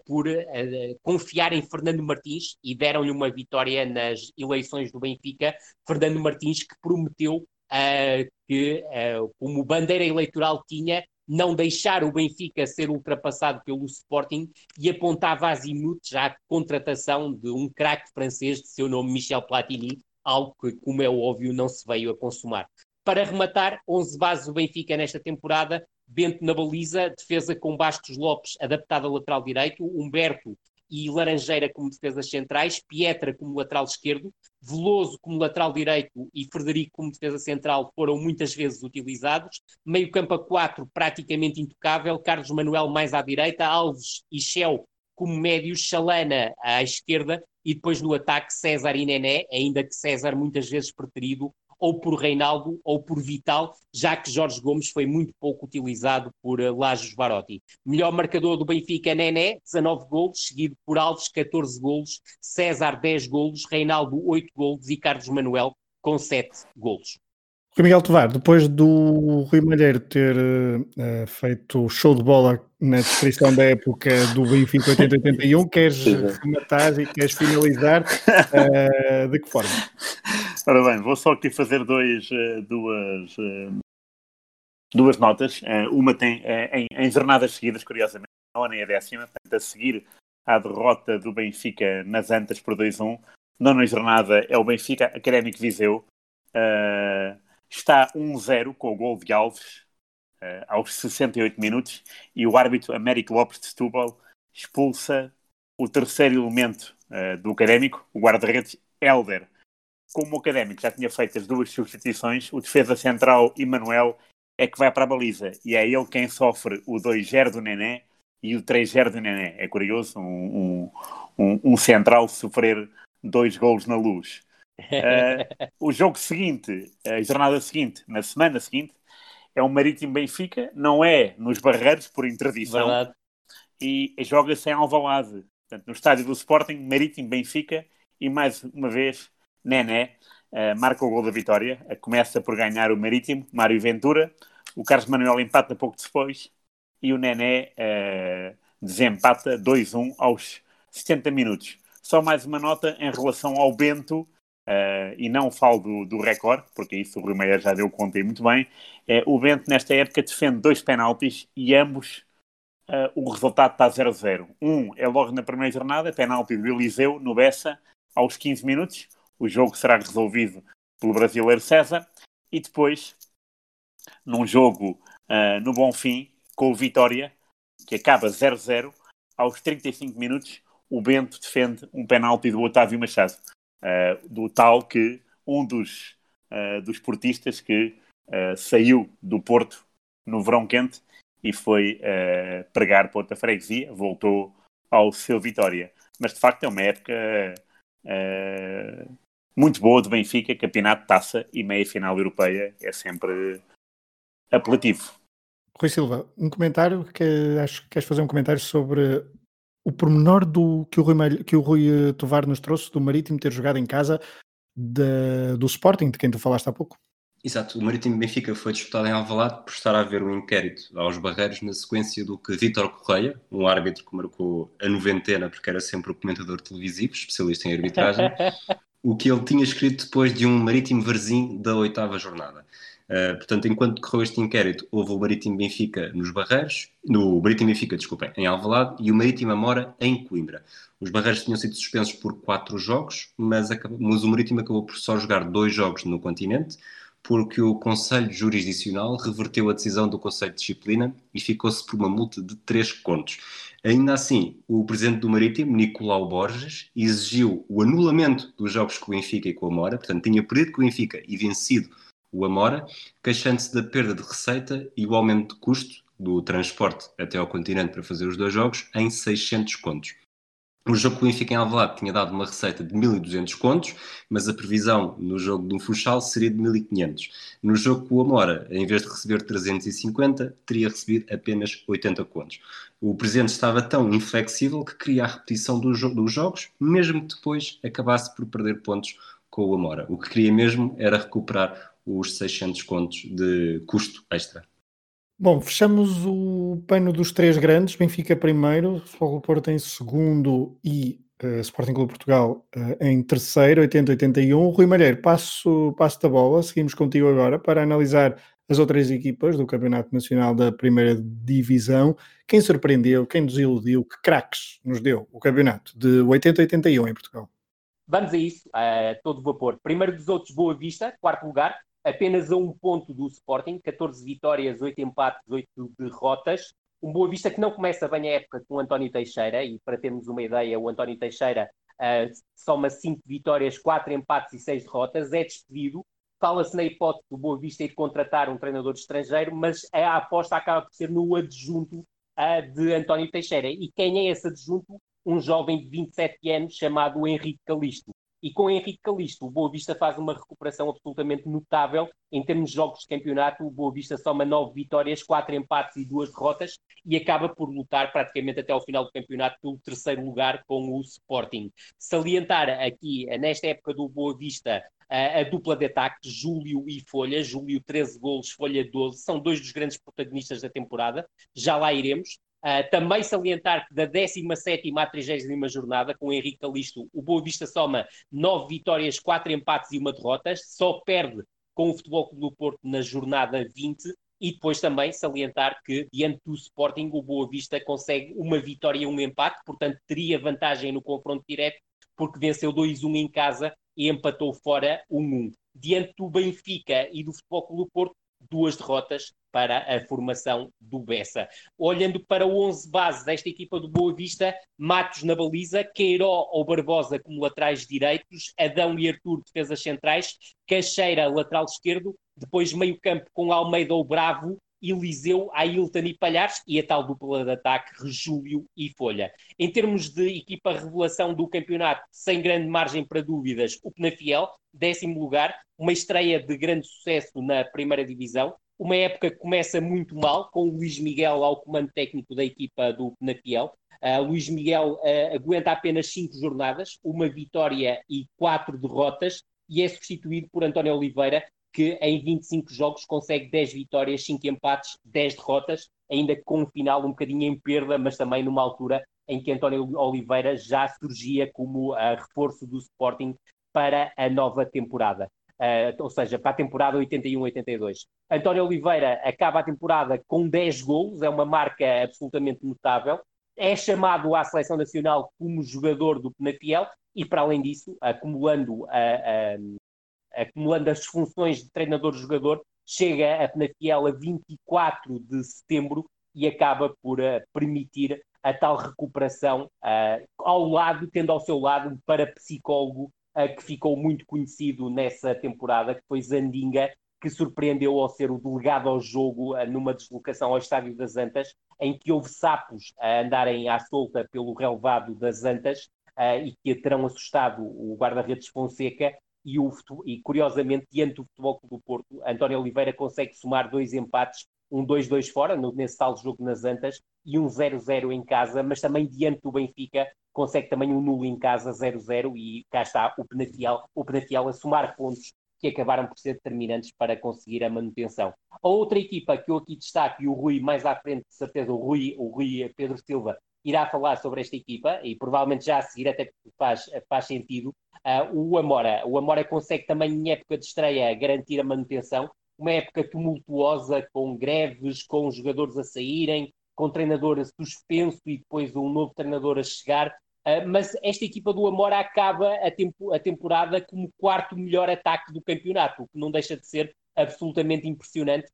por confiar em Fernando Martins e deram-lhe uma vitória nas eleições do Benfica. Fernando Martins que prometeu que, como bandeira eleitoral, tinha não deixar o Benfica ser ultrapassado pelo Sporting e apontava a Zinut já a contratação de um craque francês de seu nome Michel Platini, algo que, como é óbvio, não se veio a consumar. Para rematar, 11 bases do Benfica nesta temporada, Bento na baliza, defesa com Bastos Lopes adaptado a lateral direito, Humberto e Laranjeira como defesas centrais, Pietra como lateral esquerdo, Veloso como lateral direito e Frederico como defesa central foram muitas vezes utilizados, meio campo a 4 praticamente intocável, Carlos Manuel mais à direita, Alves e Shell como médios, Chalana à esquerda e depois no ataque César e Nené, ainda que César muitas vezes preferido ou por Reinaldo ou por Vital, já que Jorge Gomes foi muito pouco utilizado por uh, Lajos Barotti. Melhor marcador do Benfica, Nené, 19 golos, seguido por Alves, 14 golos, César, 10 golos, Reinaldo, 8 golos e Carlos Manuel, com 7 golos.
Rui Miguel Tovar, depois do Rui Malheiro ter uh, feito show de bola na descrição da época do Benfica 80-81, queres rematar e queres finalizar uh, de que forma?
Ora bem, vou só aqui fazer dois, duas, duas notas. uma tem em, em, jornadas seguidas, curiosamente, não nem a décima, portanto, a seguir à derrota do Benfica nas Antas por 2-1. Nona jornada é o Benfica Académico Viseu. Uh, está 1-0 com o gol de Alves uh, aos 68 minutos e o árbitro Américo Lopes de Setúbal expulsa o terceiro elemento uh, do Académico, o guarda-redes Helder. Como o Académico já tinha feito as duas substituições, o defesa central Emanuel é que vai para a baliza e é ele quem sofre o 2-0 do Nené e o 3-0 do Nené. É curioso um, um, um, um central sofrer dois gols na luz. Uh, o jogo seguinte, a jornada seguinte, na semana seguinte, é o Marítimo Benfica, não é nos Barreiros, por interdição, Verdade. e joga-se em Alvalade, portanto, no estádio do Sporting, Marítimo Benfica, e mais uma vez, Nené uh, marca o gol da vitória, uh, começa por ganhar o Marítimo, Mário Ventura, o Carlos Manuel empata pouco depois, e o Nené desempata 2-1 aos 70 minutos. Só mais uma nota em relação ao Bento, Uh, e não falo do, do recorde, porque isso o Rui Meia já deu conta e muito bem, é, o Bento nesta época defende dois penaltis e ambos uh, o resultado está 0-0. Um é logo na primeira jornada, penalti do Eliseu, no Bessa, aos 15 minutos. O jogo será resolvido pelo brasileiro César. E depois, num jogo uh, no Bonfim, com o Vitória, que acaba 0-0, aos 35 minutos, o Bento defende um penalti do Otávio Machado, uh, do tal que um dos, uh, dos portistas que uh, saiu do Porto no verão quente e foi pregar para outra freguesia, voltou ao seu Vitória. Mas de facto é uma época muito boa do Benfica, campeonato, taça e meia final europeia é sempre apelativo.
Rui Silva, um comentário que acho que queres fazer um comentário sobre o pormenor do que o Rui, que o Rui eh, Tovar nos trouxe do Marítimo ter jogado em casa de, do Sporting, de quem tu falaste há pouco.
Exato, o Marítimo Benfica foi disputado em Alvalade por estar a haver um inquérito aos barreiros na sequência do que Vítor Correia, um árbitro que marcou a noventena porque era sempre o comentador televisivo, especialista em arbitragem, o que ele tinha escrito depois de um Marítimo Varzim da oitava jornada. Uh, portanto, enquanto decorreu este inquérito, houve o Marítimo Benfica nos Barreiros, no Marítimo Benfica, desculpem, em Alvalade, e o Marítimo Amora em Coimbra. Os Barreiros tinham sido suspensos por quatro jogos, mas, acabou, mas o Marítimo acabou por só jogar dois jogos no continente, porque o Conselho Jurisdicional reverteu a decisão do Conselho de Disciplina e ficou-se por uma multa de três contos. Ainda assim, o presidente do Marítimo, Nicolau Borges, exigiu o anulamento dos jogos com o Benfica e com o Amora, portanto, tinha perdido com o Benfica e vencido o Amora, queixando-se da perda de receita e o aumento de custo do transporte até ao continente para fazer os dois jogos em 600 contos. O jogo que o Benfica em Alvalade tinha dado uma receita de 1.200 contos, mas a previsão no jogo do Funchal seria de 1.500. No jogo com o Amora, em vez de receber 350, teria recebido apenas 80 contos. O presidente estava tão inflexível que queria a repetição do dos jogos, mesmo que depois acabasse por perder pontos com o Amora. O que queria mesmo era recuperar os 600 contos de custo extra.
Bom, fechamos o pano dos três grandes, Benfica primeiro, Futebol Porto em segundo e uh, Sporting Clube Portugal uh, em terceiro, 80-81. Rui Malheiro, passo, passo da bola, seguimos contigo agora para analisar as outras equipas do Campeonato Nacional da Primeira Divisão. Quem surpreendeu, quem nos iludiu, que craques nos deu o campeonato de 80-81 em Portugal?
Vamos a isso, a todo vapor. Primeiro dos outros, Boa Vista, quarto lugar, apenas a um ponto do Sporting, 14 vitórias, 8 empates, 8 derrotas. Um Boa Vista que não começa bem a época com o António Teixeira, e para termos uma ideia, o António Teixeira uh, soma 5 vitórias, 4 empates e 6 derrotas, é despedido. Fala-se na hipótese do Boa Vista ir contratar um treinador estrangeiro, mas a aposta acaba por ser no adjunto uh, de António Teixeira. E quem é esse adjunto? Um jovem de 27 anos chamado Henrique Calisto. E com Henrique Calisto, o Boa Vista faz uma recuperação absolutamente notável. Em termos de jogos de campeonato, o Boa Vista soma nove vitórias, quatro empates e duas derrotas e acaba por lutar praticamente até ao final do campeonato pelo terceiro lugar com o Sporting. Salientar aqui, nesta época do Boa Vista, a, a dupla de ataque, Júlio e Folha. Júlio 13 golos, Folha 12. São dois dos grandes protagonistas da temporada. Já lá iremos. Uh, também salientar que da 17 à 30 jornada, com o Henrique Calisto, o Boa Vista soma 9 vitórias, 4 empates e uma derrota, só perde com o Futebol Clube do Porto na jornada 20, e depois também salientar que, diante do Sporting, o Boa Vista consegue uma vitória e um empate, portanto teria vantagem no confronto direto, porque venceu 2-1 em casa e empatou fora 1-1. Diante do Benfica e do Futebol Clube do Porto, duas derrotas para a formação do Bessa. Olhando para o 11 base desta equipa do Boa Vista, Matos na baliza, Queiró ou Barbosa como laterais direitos, Adão e Artur defesas centrais, Cacheira lateral esquerdo, depois meio campo com Almeida ou Bravo, Eliseu, Ailton e Palhares e a tal dupla de ataque Rejúlio e Folha. Em termos de equipa revelação do campeonato, sem grande margem para dúvidas, o Penafiel, décimo lugar, uma estreia de grande sucesso na primeira divisão, uma época que começa muito mal, com o Luís Miguel ao comando técnico da equipa do Penafiel. Uh, Luís Miguel uh, aguenta apenas cinco jornadas, uma vitória e quatro derrotas, e é substituído por António Oliveira, que em 25 jogos consegue 10 vitórias, 5 empates, 10 derrotas, ainda com um final um bocadinho em perda, mas também numa altura em que António Oliveira já surgia como uh, reforço do Sporting para a nova temporada. uh, ou seja, para a temporada 81-82. António Oliveira acaba a temporada com 10 golos, é uma marca absolutamente notável. É chamado à seleção nacional como jogador do Penafiel e, para além disso, acumulando, acumulando as funções de treinador-jogador, chega a Penafiel a 24 de setembro e acaba por uh, permitir a tal recuperação uh, ao lado, tendo ao seu lado um parapsicólogo uh, que ficou muito conhecido nessa temporada, que foi Zandinga, que surpreendeu ao ser o delegado ao jogo numa deslocação ao Estádio das Antas, em que houve sapos a andarem à solta pelo relevado das Antas e que terão assustado o guarda-redes Fonseca, e, o, e, curiosamente, diante do Futebol Clube do Porto, António Oliveira consegue somar dois empates um 2-2 fora, no, nesse tal jogo nas Antas, e um 0-0 em casa, mas também diante do Benfica consegue também um nulo em casa, 0-0, e cá está o Penafiel, o Penafiel a somar pontos que acabaram por ser determinantes para conseguir a manutenção. A outra equipa que eu aqui destaco, e o Rui mais à frente, de certeza, o Rui, o Rui Pedro Silva, irá falar sobre esta equipa, e provavelmente já a seguir, até porque faz, faz sentido, uh, o Amora. O Amora consegue também, em época de estreia, garantir a manutenção, uma época tumultuosa, com greves, com jogadores a saírem, com treinador suspenso e depois um novo treinador a chegar. Uh, mas esta equipa do Amora acaba a, tempo, a temporada como quarto melhor ataque do campeonato, o que não deixa de ser absolutamente impressionante.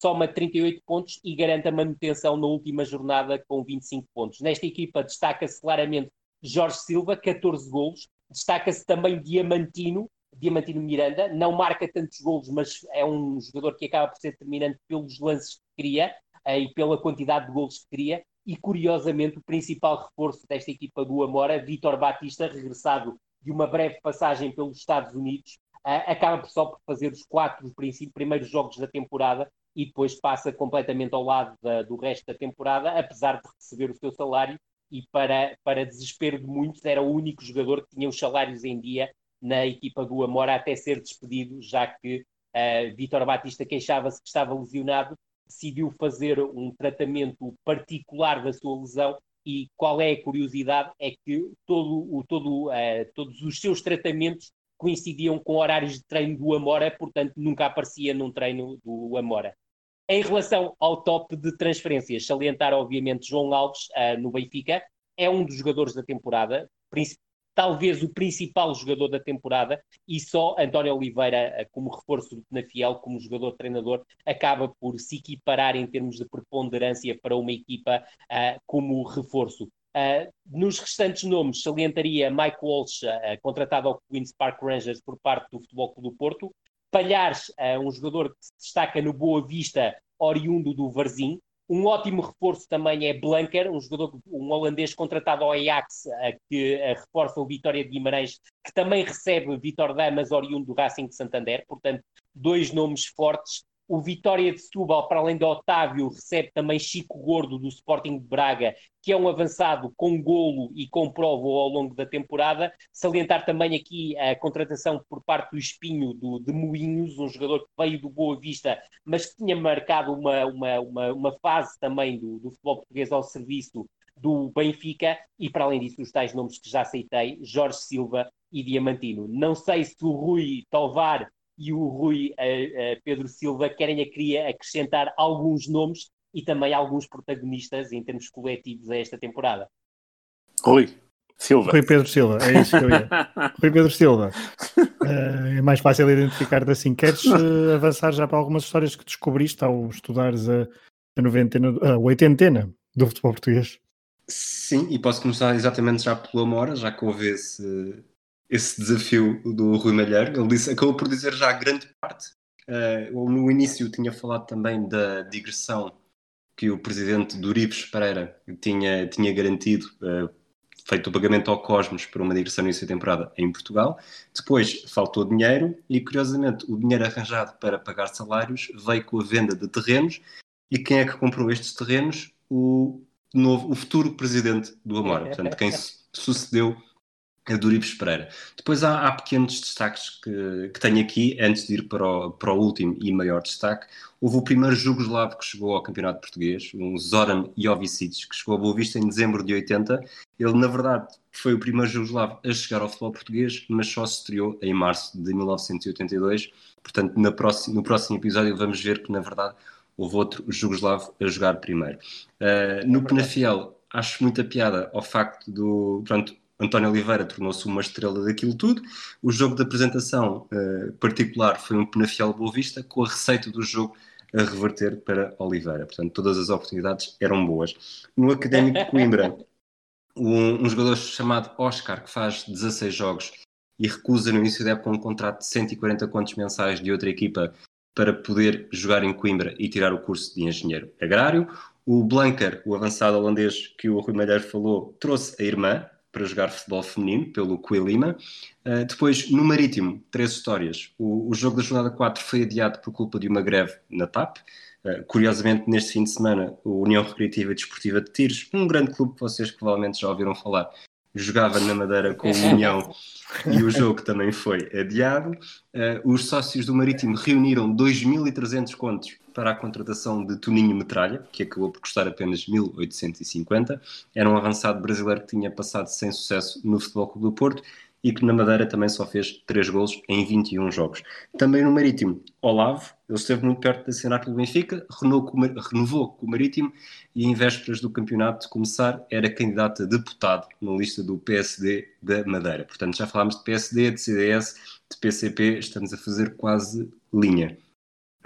Soma 38 pontos e garante a manutenção na última jornada com 25 pontos. Nesta equipa destaca-se claramente Jorge Silva, 14 golos. Destaca-se também Diamantino, Diamantino Miranda, não marca tantos golos, mas é um jogador que acaba por ser determinante pelos lances que cria uh, e pela quantidade de golos que cria. E curiosamente, o principal reforço desta equipa do Amora, Vitor Batista, regressado de uma breve passagem pelos Estados Unidos, uh, acaba por só por fazer os quatro primeiros jogos da temporada e depois passa completamente ao lado da, do resto da temporada, apesar de receber o seu salário. E para, para desespero de muitos, era o único jogador que tinha os salários em dia na equipa do Amora até ser despedido, já que uh, Vítor Batista queixava-se que estava lesionado, decidiu fazer um tratamento particular da sua lesão e qual é a curiosidade é que todo, o, todo, uh, todos os seus tratamentos coincidiam com horários de treino do Amora, portanto nunca aparecia num treino do Amora. Em relação ao top de transferências, salientar obviamente João Alves uh, no Benfica, é um dos jogadores da temporada, talvez o principal jogador da temporada, e só António Oliveira, eh, como reforço na Fiel, como jogador-treinador, acaba por se equiparar em termos de preponderância para uma equipa uh, como reforço. Uh, nos restantes nomes, salientaria Mike Walsh, uh, contratado ao Queen's Park Rangers por parte do Futebol Clube do Porto, Palhares, um jogador que se destaca no Boa Vista, oriundo do Varzim, um ótimo reforço também é Blanker, um jogador, um holandês contratado ao Ajax, que reforça o Vitória de Guimarães, que também recebe Vitor Damas, oriundo do Racing de Santander. Portanto, dois nomes fortes o Vitória de Setúbal, para além de Otávio, recebe também Chico Gordo do Sporting de Braga, que é um avançado com golo e com prova ao longo da temporada. Salientar também aqui a contratação por parte do Espinho do, de Moinhos, um jogador que veio do Boa Vista, mas que tinha marcado uma, uma, uma, uma fase também do, do futebol português ao serviço do Benfica, e para além disso, os tais nomes que já aceitei, Jorge Silva e Diamantino. Não sei se o Rui Tovar e o Rui uh, uh, Pedro Silva querem a acrescentar alguns nomes e também alguns protagonistas em termos coletivos a esta temporada.
Rui Silva.
Rui Pedro Silva, é isso que eu ia. Rui Pedro Silva. Uh, é mais fácil identificar-te assim. Queres uh, avançar já para algumas histórias que descobriste ao estudares a, a noventena, a oitentena do futebol português?
Sim, e posso começar exatamente já pelo Amora, já que houve esse, esse desafio do Rui Malheiro. Ele disse, acabou por dizer já grande parte. Uh, no início tinha falado também da digressão que o presidente Duribes Pereira tinha, tinha garantido, uh, feito o pagamento ao Cosmos para uma digressão no início da temporada em Portugal. Depois faltou dinheiro e, curiosamente, o dinheiro arranjado para pagar salários veio com a venda de terrenos. E quem é que comprou estes terrenos? O, novo, o futuro presidente do Amora. Portanto, quem sucedeu a Duribes Pereira. Depois há, há pequenos destaques que, que, tenho aqui, antes de ir para o, para o último e maior destaque. Houve o primeiro jugoslavo que chegou ao Campeonato Português, um Zoran Jovicic, que chegou a Boa Vista em dezembro de 80. Ele, na verdade, foi o primeiro jugoslavo a chegar ao futebol português, mas só se estreou em março de 1982. Portanto, na próxima, no próximo episódio vamos ver que, na verdade, houve outro jugoslavo a jogar primeiro. Uh, no Penafiel, acho muita piada ao facto do... Pronto, António Oliveira tornou-se uma estrela daquilo tudo. O jogo de apresentação uh, particular foi um Penafiel Boa Vista, com a receita do jogo a reverter para Oliveira. Portanto, todas as oportunidades eram boas. No Académico de Coimbra, um, um, jogador chamado Oscar, que faz 16 jogos e recusa no início da época um contrato de 140 contos mensais de outra equipa para poder jogar em Coimbra e tirar o curso de engenheiro agrário. O Blanker, o avançado holandês que o Rui Malheiro falou, trouxe a irmã, para jogar futebol feminino pelo Coelima. Uh, depois, no Marítimo, três histórias. O, o, jogo da jornada 4 foi adiado por culpa de uma greve na TAP. Uh, curiosamente, neste fim de semana, a União Recreativa e Desportiva de Tiros, um grande clube que vocês provavelmente já ouviram falar, jogava na Madeira com o União e o jogo também foi adiado. Uh, os sócios do Marítimo reuniram 2.300 contos para a contratação de Toninho Metralha, que acabou por custar apenas 1.850. Era um avançado brasileiro que tinha passado sem sucesso no Futebol Clube do Porto e que na Madeira também só fez 3 golos em 21 jogos. Também no Marítimo, Olavo, ele esteve muito perto de assinar pelo Benfica, renovou com o Marítimo e em vésperas do campeonato começar era candidato a deputado na lista do PSD da Madeira. Portanto, já falámos de PSD, de CDS, de PCP, estamos a fazer quase linha.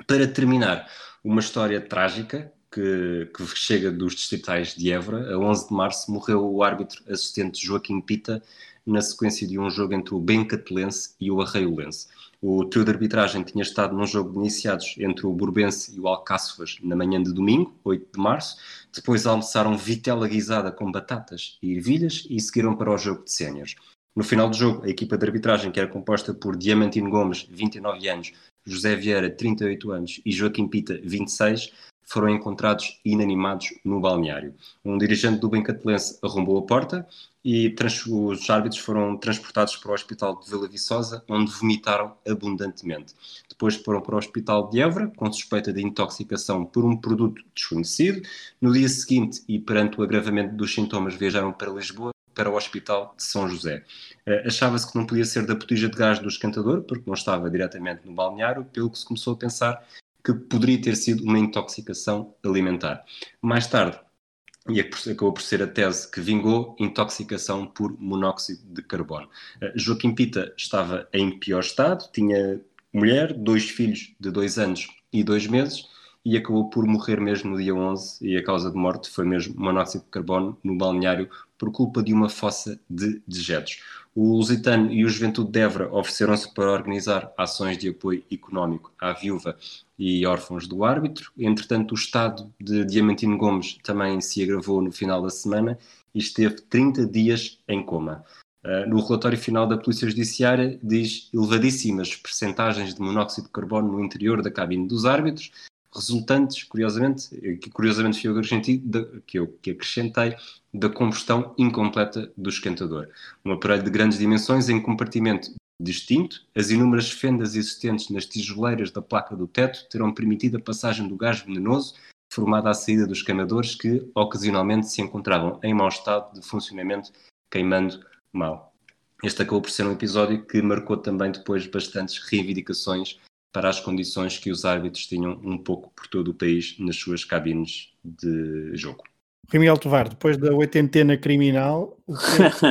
Para terminar, uma história trágica que, que, chega dos distritais de Évora. A 11 de março morreu o árbitro assistente Joaquim Pita na sequência de um jogo entre o Bencatelense e o Arraiolense. O trio de arbitragem tinha estado num jogo de iniciados entre o Burbense e o Alcáçovas na manhã de domingo, 8 de março. Depois almoçaram vitela guisada com batatas e ervilhas e seguiram para o jogo de séniores. No final do jogo, a equipa de arbitragem, que era composta por Diamantino Gomes, 29 anos, José Vieira, 38 anos e Joaquim Pita, 26, foram encontrados inanimados no balneário. Um dirigente do Bencatelense arrombou a porta e os árbitros foram transportados para o hospital de Vila Viçosa, onde vomitaram abundantemente. Depois foram para o hospital de Évora, com suspeita de intoxicação por um produto desconhecido. No dia seguinte, e perante o agravamento dos sintomas, viajaram para Lisboa, para o Hospital de São José. Uh, Achava-se que não podia ser da botija de gás do escantador, porque não estava diretamente no balneário, pelo que se começou a pensar que poderia ter sido uma intoxicação alimentar. Mais tarde, e acabou por ser a tese que vingou intoxicação por monóxido de carbono. Uh, Joaquim Pita estava em pior estado, tinha mulher, dois filhos de dois anos e dois meses, e acabou por morrer mesmo no dia 11, e a causa de morte foi mesmo monóxido de carbono no balneário por culpa de uma fossa de dejetos. O Lusitano e o Juventude de Évora ofereceram-se para organizar ações de apoio económico à viúva e órfãos do árbitro. Entretanto, o estado de Diamantino Gomes também se agravou no final da semana e esteve 30 dias em coma. Uh, no relatório final da Polícia Judiciária diz elevadíssimas percentagens de monóxido de carbono no interior da cabine dos árbitros, resultantes, curiosamente, que curiosamente fui eu que eu que acrescentei, da combustão incompleta do esquentador. Um aparelho de grandes dimensões em compartimento distinto, as inúmeras fendas existentes nas tijoleiras da placa do teto terão permitido a passagem do gás venenoso formado à saída dos queimadores que ocasionalmente se encontravam em mau estado de funcionamento, queimando mal. Este acabou por ser um episódio que marcou também depois bastantes reivindicações para as condições que os árbitros tinham um pouco por todo o país nas suas cabines de jogo.
Rui Miguel Tovar, depois da oitentena criminal, o que, é que,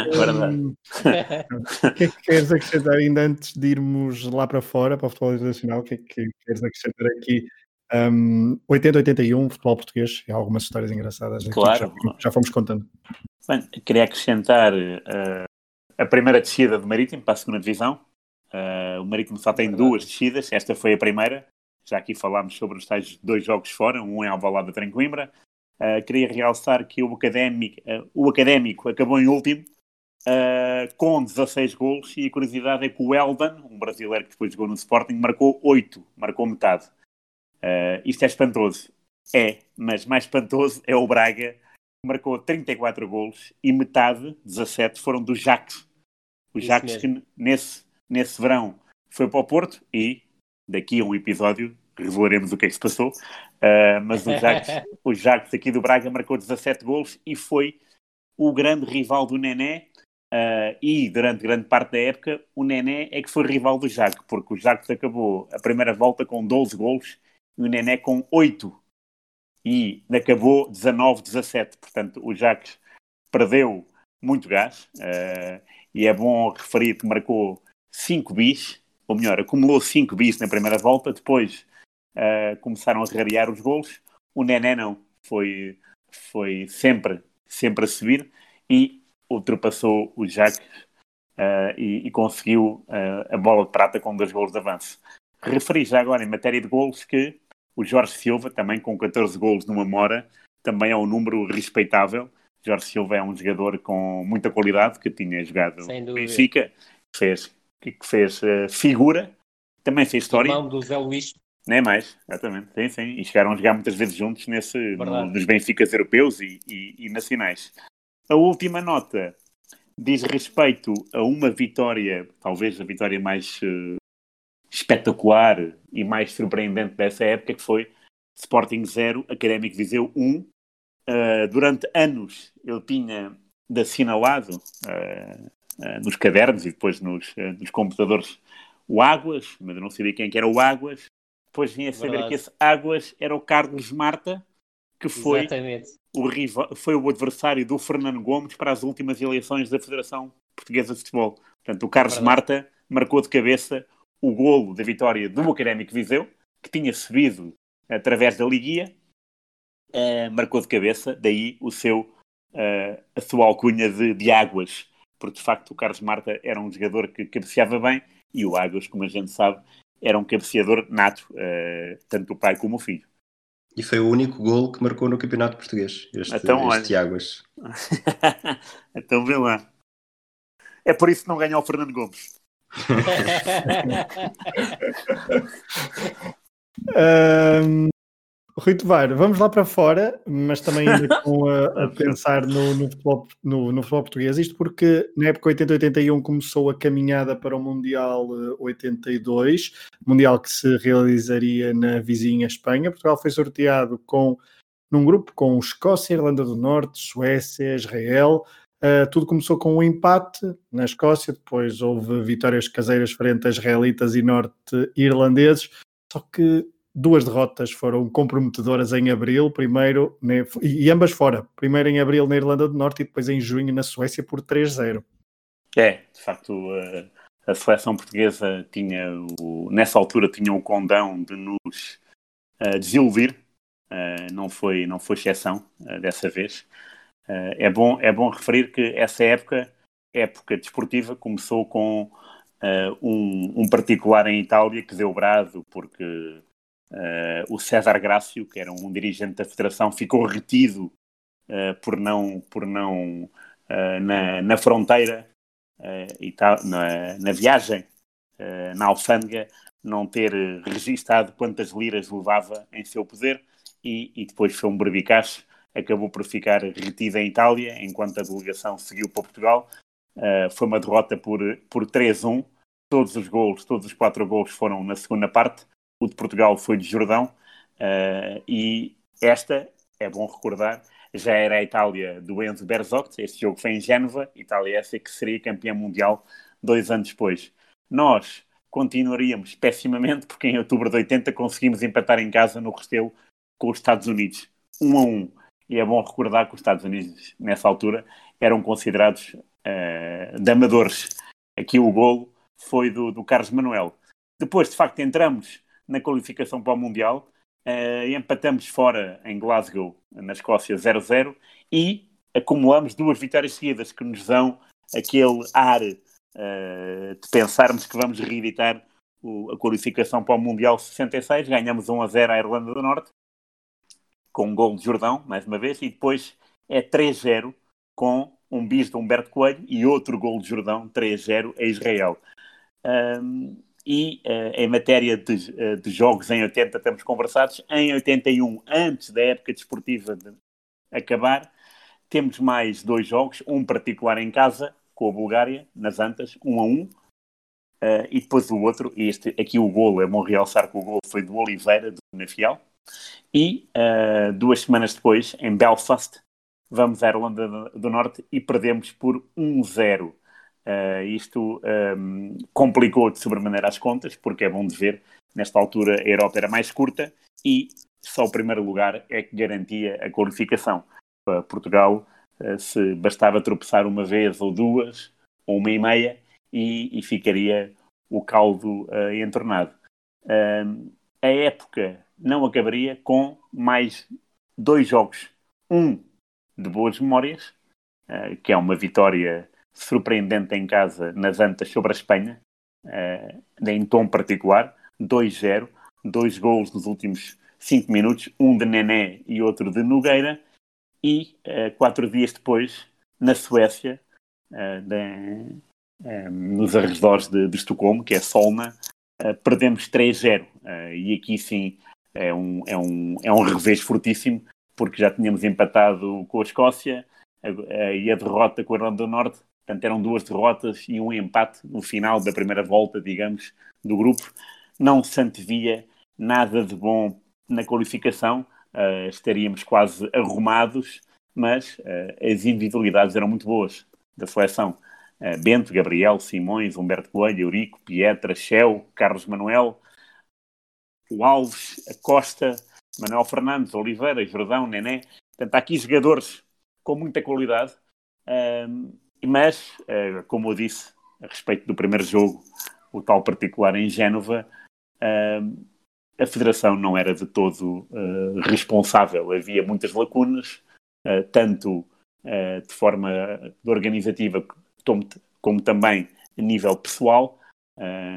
o que é que queres acrescentar ainda antes de irmos lá para fora, para o futebol internacional? O que é que queres acrescentar aqui? Um, 80-81, futebol português, e algumas histórias engraçadas
claro.
já, já, fomos contando.
Bem, queria acrescentar uh, a primeira descida do Marítimo para a segunda divisão. Uh, o Marítimo só tem duas descidas, esta foi a primeira. Já aqui falámos sobre os tais dois jogos fora, um em Alvalade, em Coimbra. Uh, queria realçar que o académico, uh, o académico acabou em último, uh, com 16 gols, e a curiosidade é que o Eldon, um brasileiro que depois jogou no Sporting, marcou 8, marcou metade. isto é espantoso. É, mas mais espantoso é o Braga, que marcou 34 gols, e metade, 17, foram do Jacques, O
Isso
Jacques que nesse, nesse verão foi para o Porto e daqui a um episódio revelaremos o que é que se passou. Uh, mas o Jacques, o Jacques aqui do Braga marcou 17 gols e foi o grande rival do Nené. Uh, e durante grande parte da época, o Nené é que foi rival do Jacques, porque o Jacques acabou a primeira volta com 12 gols e o Nené com 8 e acabou 19-17. Portanto, o Jacques perdeu muito gás uh, e é bom referir que marcou 5 bis, ou melhor, acumulou 5 bis na primeira volta, depois uh, começaram a rarear os gols. O Nené não, foi, foi sempre, sempre a subir e ultrapassou o Jacques uh, e, e, conseguiu uh, a bola de prata com dois gols de avanço. Referi já agora em matéria de gols que o Jorge Silva, também com 14 gols numa mora, também é um número respeitável. Jorge Silva é um jogador com muita qualidade, que tinha jogado no Benfica, que fez, que fez uh, figura, também fez história.
Irmão do Zé Luís.
Nem mais, exatamente. Sim, sim. E chegaram a jogar muitas vezes juntos nesse, no, nos Benficas europeus e, e, e nacionais. A última nota diz respeito a uma vitória, talvez a vitória mais uh, espetacular e mais surpreendente dessa época, que foi Sporting 0, Académico Viseu 1. Uh, durante anos eu tinha de assinalado uh, nos cadernos e depois nos, nos, computadores o Águas, mas eu não sabia quem que era o Águas. Depois vim a saber Verdade. que esse Águas era o Carlos Marta, que foi
Exatamente
o rival, foi o adversário do Fernando Gomes para as últimas eleições da Federação Portuguesa de Futebol. Portanto, o Carlos Marta marcou de cabeça o golo da vitória do Académico Viseu, que tinha subido através da Liguia, uh, marcou de cabeça, daí o seu, uh, a sua alcunha de, de Águas, porque de facto o Carlos Marta era um jogador que cabeceava bem e o Águas, como a gente sabe, era um cabeceador nato, uh, tanto o pai como o filho.
E foi o único gol que marcou no Campeonato Português, este,
então,
este Águas.
então vê lá. É por isso que não ganhou o Fernando Gomes.
um, Rui Tovar, vamos lá para fora, mas também ainda com a, a pensar no, no, futebol, no, no, futebol, português. Isto porque na época 80-81 começou a caminhada para o Mundial 82, eh, Mundial que se realizaria na vizinha Espanha. Portugal foi sorteado com, num grupo com Escócia, Irlanda do Norte, Suécia, Israel. Uh, tudo começou com um empate na Escócia, depois houve vitórias caseiras frente a israelitas e norte-irlandeses. Só que duas derrotas foram comprometedoras em abril, primeiro e ambas fora, primeiro em abril na Irlanda do Norte e depois em junho na Suécia por 3-0.
É, de facto, a, a seleção portuguesa tinha, o, nessa altura, tinha o condão de nos uh, desiludir, uh, não, foi, não foi exceção uh, dessa vez. É, bom, é bom referir que essa época, época desportiva, começou com um, um particular em Itália que deu brado porque Uh, o César Grácio, que era um dirigente da federação, ficou retido uh, por não, por não uh, na, na, fronteira e tal, na, na viagem na alfândega, não ter registado quantas liras levava em seu poder e, e depois foi um berbicacho, acabou por ficar retido em Itália, enquanto a delegação seguiu para Portugal. foi uma derrota por, por 3-1. Todos os gols, todos os quatro gols foram na segunda parte o de Portugal foi de Jordão, uh, e esta, é bom recordar, já era a Itália do Enzo Berzot, este jogo foi em Génova, Itália essa que seria campeã mundial dois anos depois. Nós continuaríamos pessimamente, porque em outubro de 80 conseguimos empatar em casa no Restelo com os Estados Unidos, um a um. E é bom recordar que os Estados Unidos, nessa altura, eram considerados uh, de amadores. Aqui o golo foi do, do Carlos Manuel. Depois, de facto, entramos na qualificação para o Mundial. Uh, empatamos fora em Glasgow, na Escócia, 0-0 e acumulamos duas vitórias seguidas que nos dão aquele ar uh, de pensarmos que vamos reeditar o, a qualificação para o Mundial 66. Ganhamos 1-0 à Irlanda do Norte, com um gol de Jordão, mais uma vez, e depois é 3-0 com um bis de Humberto Coelho e outro gol de Jordão, 3-0 a Israel. E uh, em matéria de, uh, de, jogos em 80 estamos conversados. Em 81, antes da época desportiva de acabar, temos mais dois jogos, um particular em casa, com a Bulgária, nas Antas, 1 a 1. Uh, e depois o outro, este, aqui o golo, é bom realçar que o golo foi do Oliveira, do Nafial. E uh, duas semanas depois, em Belfast, vamos à Irlanda do Norte e perdemos por 1-0. Uh, isto um, complicou de sobremaneira as contas, porque é bom de ver, nesta altura a Europa era mais curta e só o primeiro lugar é que garantia a qualificação. Para Portugal, uh, se bastava tropeçar uma vez ou duas, ou uma e meia, e, e ficaria o caldo uh, entornado. Uh, a época não acabaria com mais dois jogos. Um de boas memórias, uh, que é uma vitória surpreendente em casa nas Antas sobre a Espanha, uh, em tom particular, 2-0, dois gols nos últimos cinco minutos, um de Nené e outro de Nogueira, e uh, quatro dias depois, na Suécia, de, nos arredores de, de, Estocolmo, que é Solna, perdemos 3-0. e aqui sim é um, é um, é um revés fortíssimo, porque já tínhamos empatado com a Escócia e a derrota com a Irlanda do Norte. Portanto, eram duas derrotas e um empate no final da primeira volta, digamos, do grupo. Não se antevia nada de bom na qualificação, uh, estaríamos quase arrumados, mas uh, as individualidades eram muito boas da seleção. Uh, Bento, Gabriel, Simões, Humberto Coelho, Eurico, Pietra, Shell, Carlos Manuel, o Alves, a Costa, Manuel Fernandes, Oliveira, Jordão, Nené. Portanto, há aqui jogadores com muita qualidade, mas, uh, como eu disse, a respeito do primeiro jogo, o tal particular em Génova, uh, a Federação não era de todo uh, responsável. Havia muitas lacunas, eh, tanto de forma organizativa como, também a nível pessoal.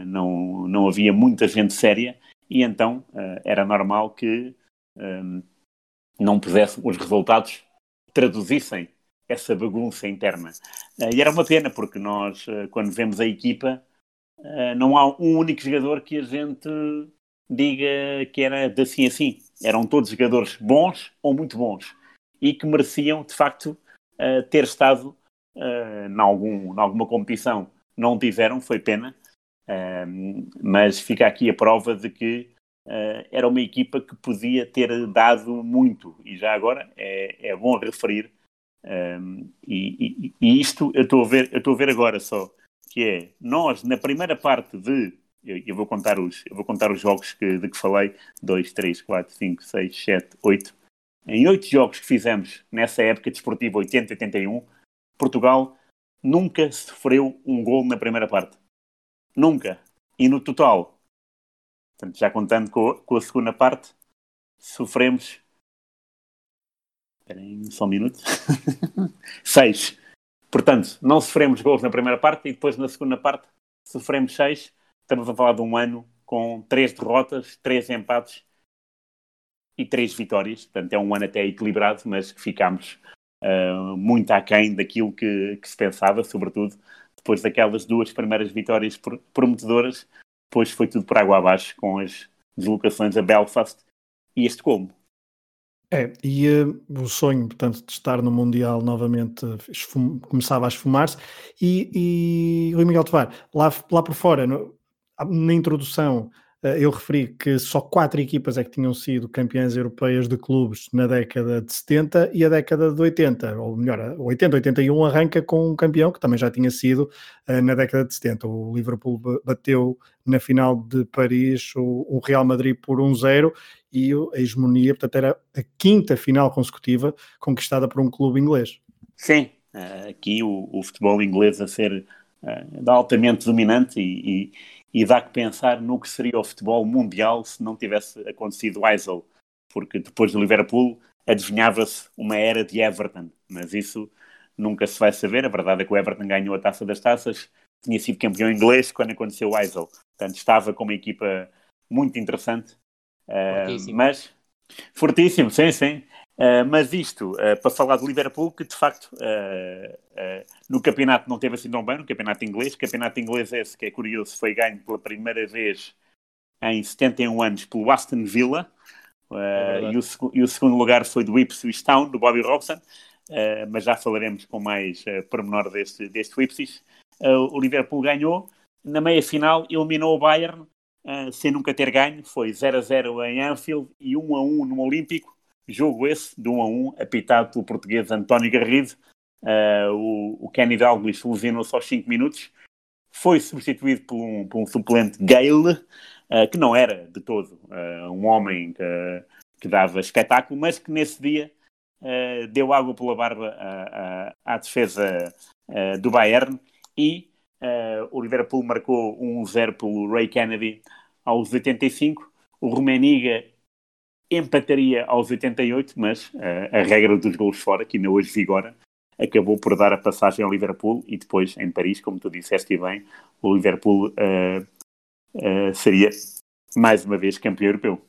não, não havia muita gente séria e então era normal que um, eh, não pudesse, os resultados traduzissem essa bagunça interna. Uh, e era uma pena, porque nós, uh, quando vemos a equipa, não há um único jogador que a gente diga que era de assim assim. Eram todos jogadores bons ou muito bons e que mereciam, de facto, ter estado em, algum, alguma competição. Não tiveram, foi pena, mas fica aqui a prova de que era uma equipa que podia ter dado muito, e já agora é, é bom referir, um, e, e, e, isto eu estou a ver, eu estou a ver agora só, que é nós na primeira parte de eu, eu, vou contar os eu vou contar os jogos que, de que falei 2, 3, 4, 5, 6, 7, 8 em oito jogos que fizemos nessa época desportiva 80-81 Portugal nunca sofreu um gol na primeira parte Nunca. E no total, portanto, já contando com, com a segunda parte, sofremos. Esperem só um minuto. seis. Portanto, não sofremos gols na primeira parte e depois na segunda parte sofremos seis. Estamos a falar de um ano com três derrotas, três empates e três vitórias. Portanto, é um ano até equilibrado, mas que ficámos uh, muito aquém daquilo que, que se pensava, sobretudo depois daquelas duas primeiras vitórias prometedoras, depois foi tudo por água abaixo com as deslocações a Belfast e este como.
É, e uh, o sonho, portanto, de estar no Mundial novamente esfum, começava a esfumar-se. E, e Rui Miguel Tovar, lá, lá por fora, no, na introdução, eu referi que só quatro equipas é que tinham sido campeãs europeias de clubes na década de 70 e a década de 80, ou melhor, 80, 81 arranca com um campeão que também já tinha sido uh, na década de 70. O Liverpool bateu na final de Paris o, Real Madrid por 1-0 e a hegemonia, portanto, era a quinta final consecutiva conquistada por um clube inglês.
Sim, uh, aqui o, o, futebol inglês a ser altamente dominante e, e e dá que pensar no que seria o futebol mundial se não tivesse acontecido o Eisel, porque depois do Liverpool adivinhava-se uma era de Everton, mas isso nunca se vai saber. A verdade é que o Everton ganhou a taça das taças, tinha sido campeão inglês quando aconteceu o Eisel, portanto estava com uma equipa muito interessante, uh, mas fortíssimo, sim, sim. Uh, mas isto, uh, para falar do Liverpool, que de facto uh, no campeonato não teve assim tão bem, no campeonato inglês. O campeonato inglês esse, que é curioso, foi ganho pela primeira vez em 71 anos pelo Aston Villa. É e, o, e, o, segundo lugar foi do Ipswich Town, do Bobby Robson. mas já falaremos com mais uh, pormenor deste, deste Ipsis. Uh, o Liverpool ganhou, na meia final eliminou o Bayern, sem nunca ter ganho, foi 0 a 0 em Anfield e 1 a 1 no Olímpico, jogo esse de 1 a 1, apitado pelo português António Garrido. o, o Kenny Dalglish lesionou-se aos 5 minutos, foi substituído por um, por um suplente Gale, que não era de todo um homem que, que dava espetáculo, mas que nesse dia uh, deu água pela barba à, à, à defesa uh, do Bayern e uh, o Liverpool marcou 1-0 pelo Ray Kennedy aos 85. O Rumeniga empataria aos 88, mas a regra dos gols fora, que ainda hoje vigora, acabou por dar a passagem ao Liverpool e depois em Paris, como tu disseste bem, o Liverpool seria mais uma vez campeão europeu.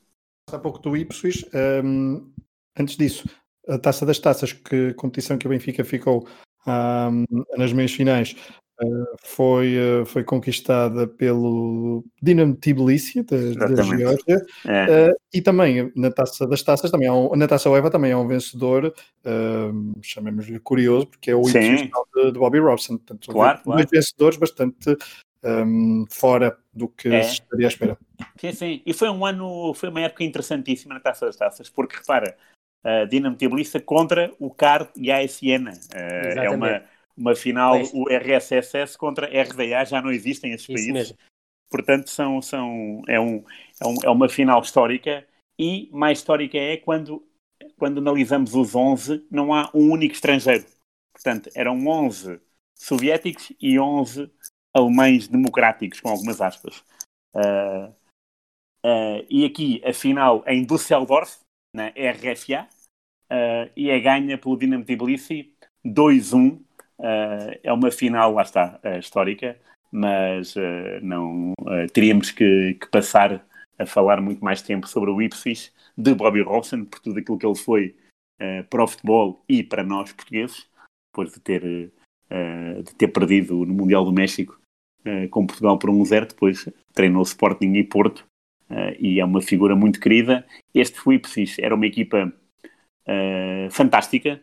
Há pouco do Ipswich, um, antes disso, a taça das taças, que competição que o Benfica ficou um, nas meias finais, foi, uh, foi conquistada pelo Dinamo Tbilisi da, da Geórgia é. uh, e também na taça das taças também um, na taça UEFA também há um vencedor chamemos-lhe curioso porque é o de, de Bobby Robson portanto
claro,
dois
claro.
vencedores bastante um, fora do que é. se estaria à espera.
Sim, sim. E foi um ano, foi uma época interessantíssima na Taça das Taças, porque repara, uh, Dinamo Tbilisi contra o CAR e a ASN. Uh, é uma, uma final, Mas... o RSSS contra RDA, já não existem esses países. Mesmo. Portanto, são, são, é, um, é, um, é uma final histórica e mais histórica é quando, quando analisamos os 11, não há um único estrangeiro. Portanto, eram 11 soviéticos e 11 alemães democráticos, com algumas aspas. Uh, uh, e aqui a final em Düsseldorf, na RFA, uh, e é ganha pelo Dinamo Tbilisi 2-1. Uh, é uma final, lá está, uh, histórica, mas não teríamos que, que, passar a falar muito mais tempo sobre o Ipswich de Bobby Robson, por tudo aquilo que ele foi para o futebol e para nós portugueses, depois de ter, de ter perdido no Mundial do México com Portugal por 1-0, depois treinou Sporting e Porto, e é uma figura muito querida. Este Ipswich era uma equipa fantástica,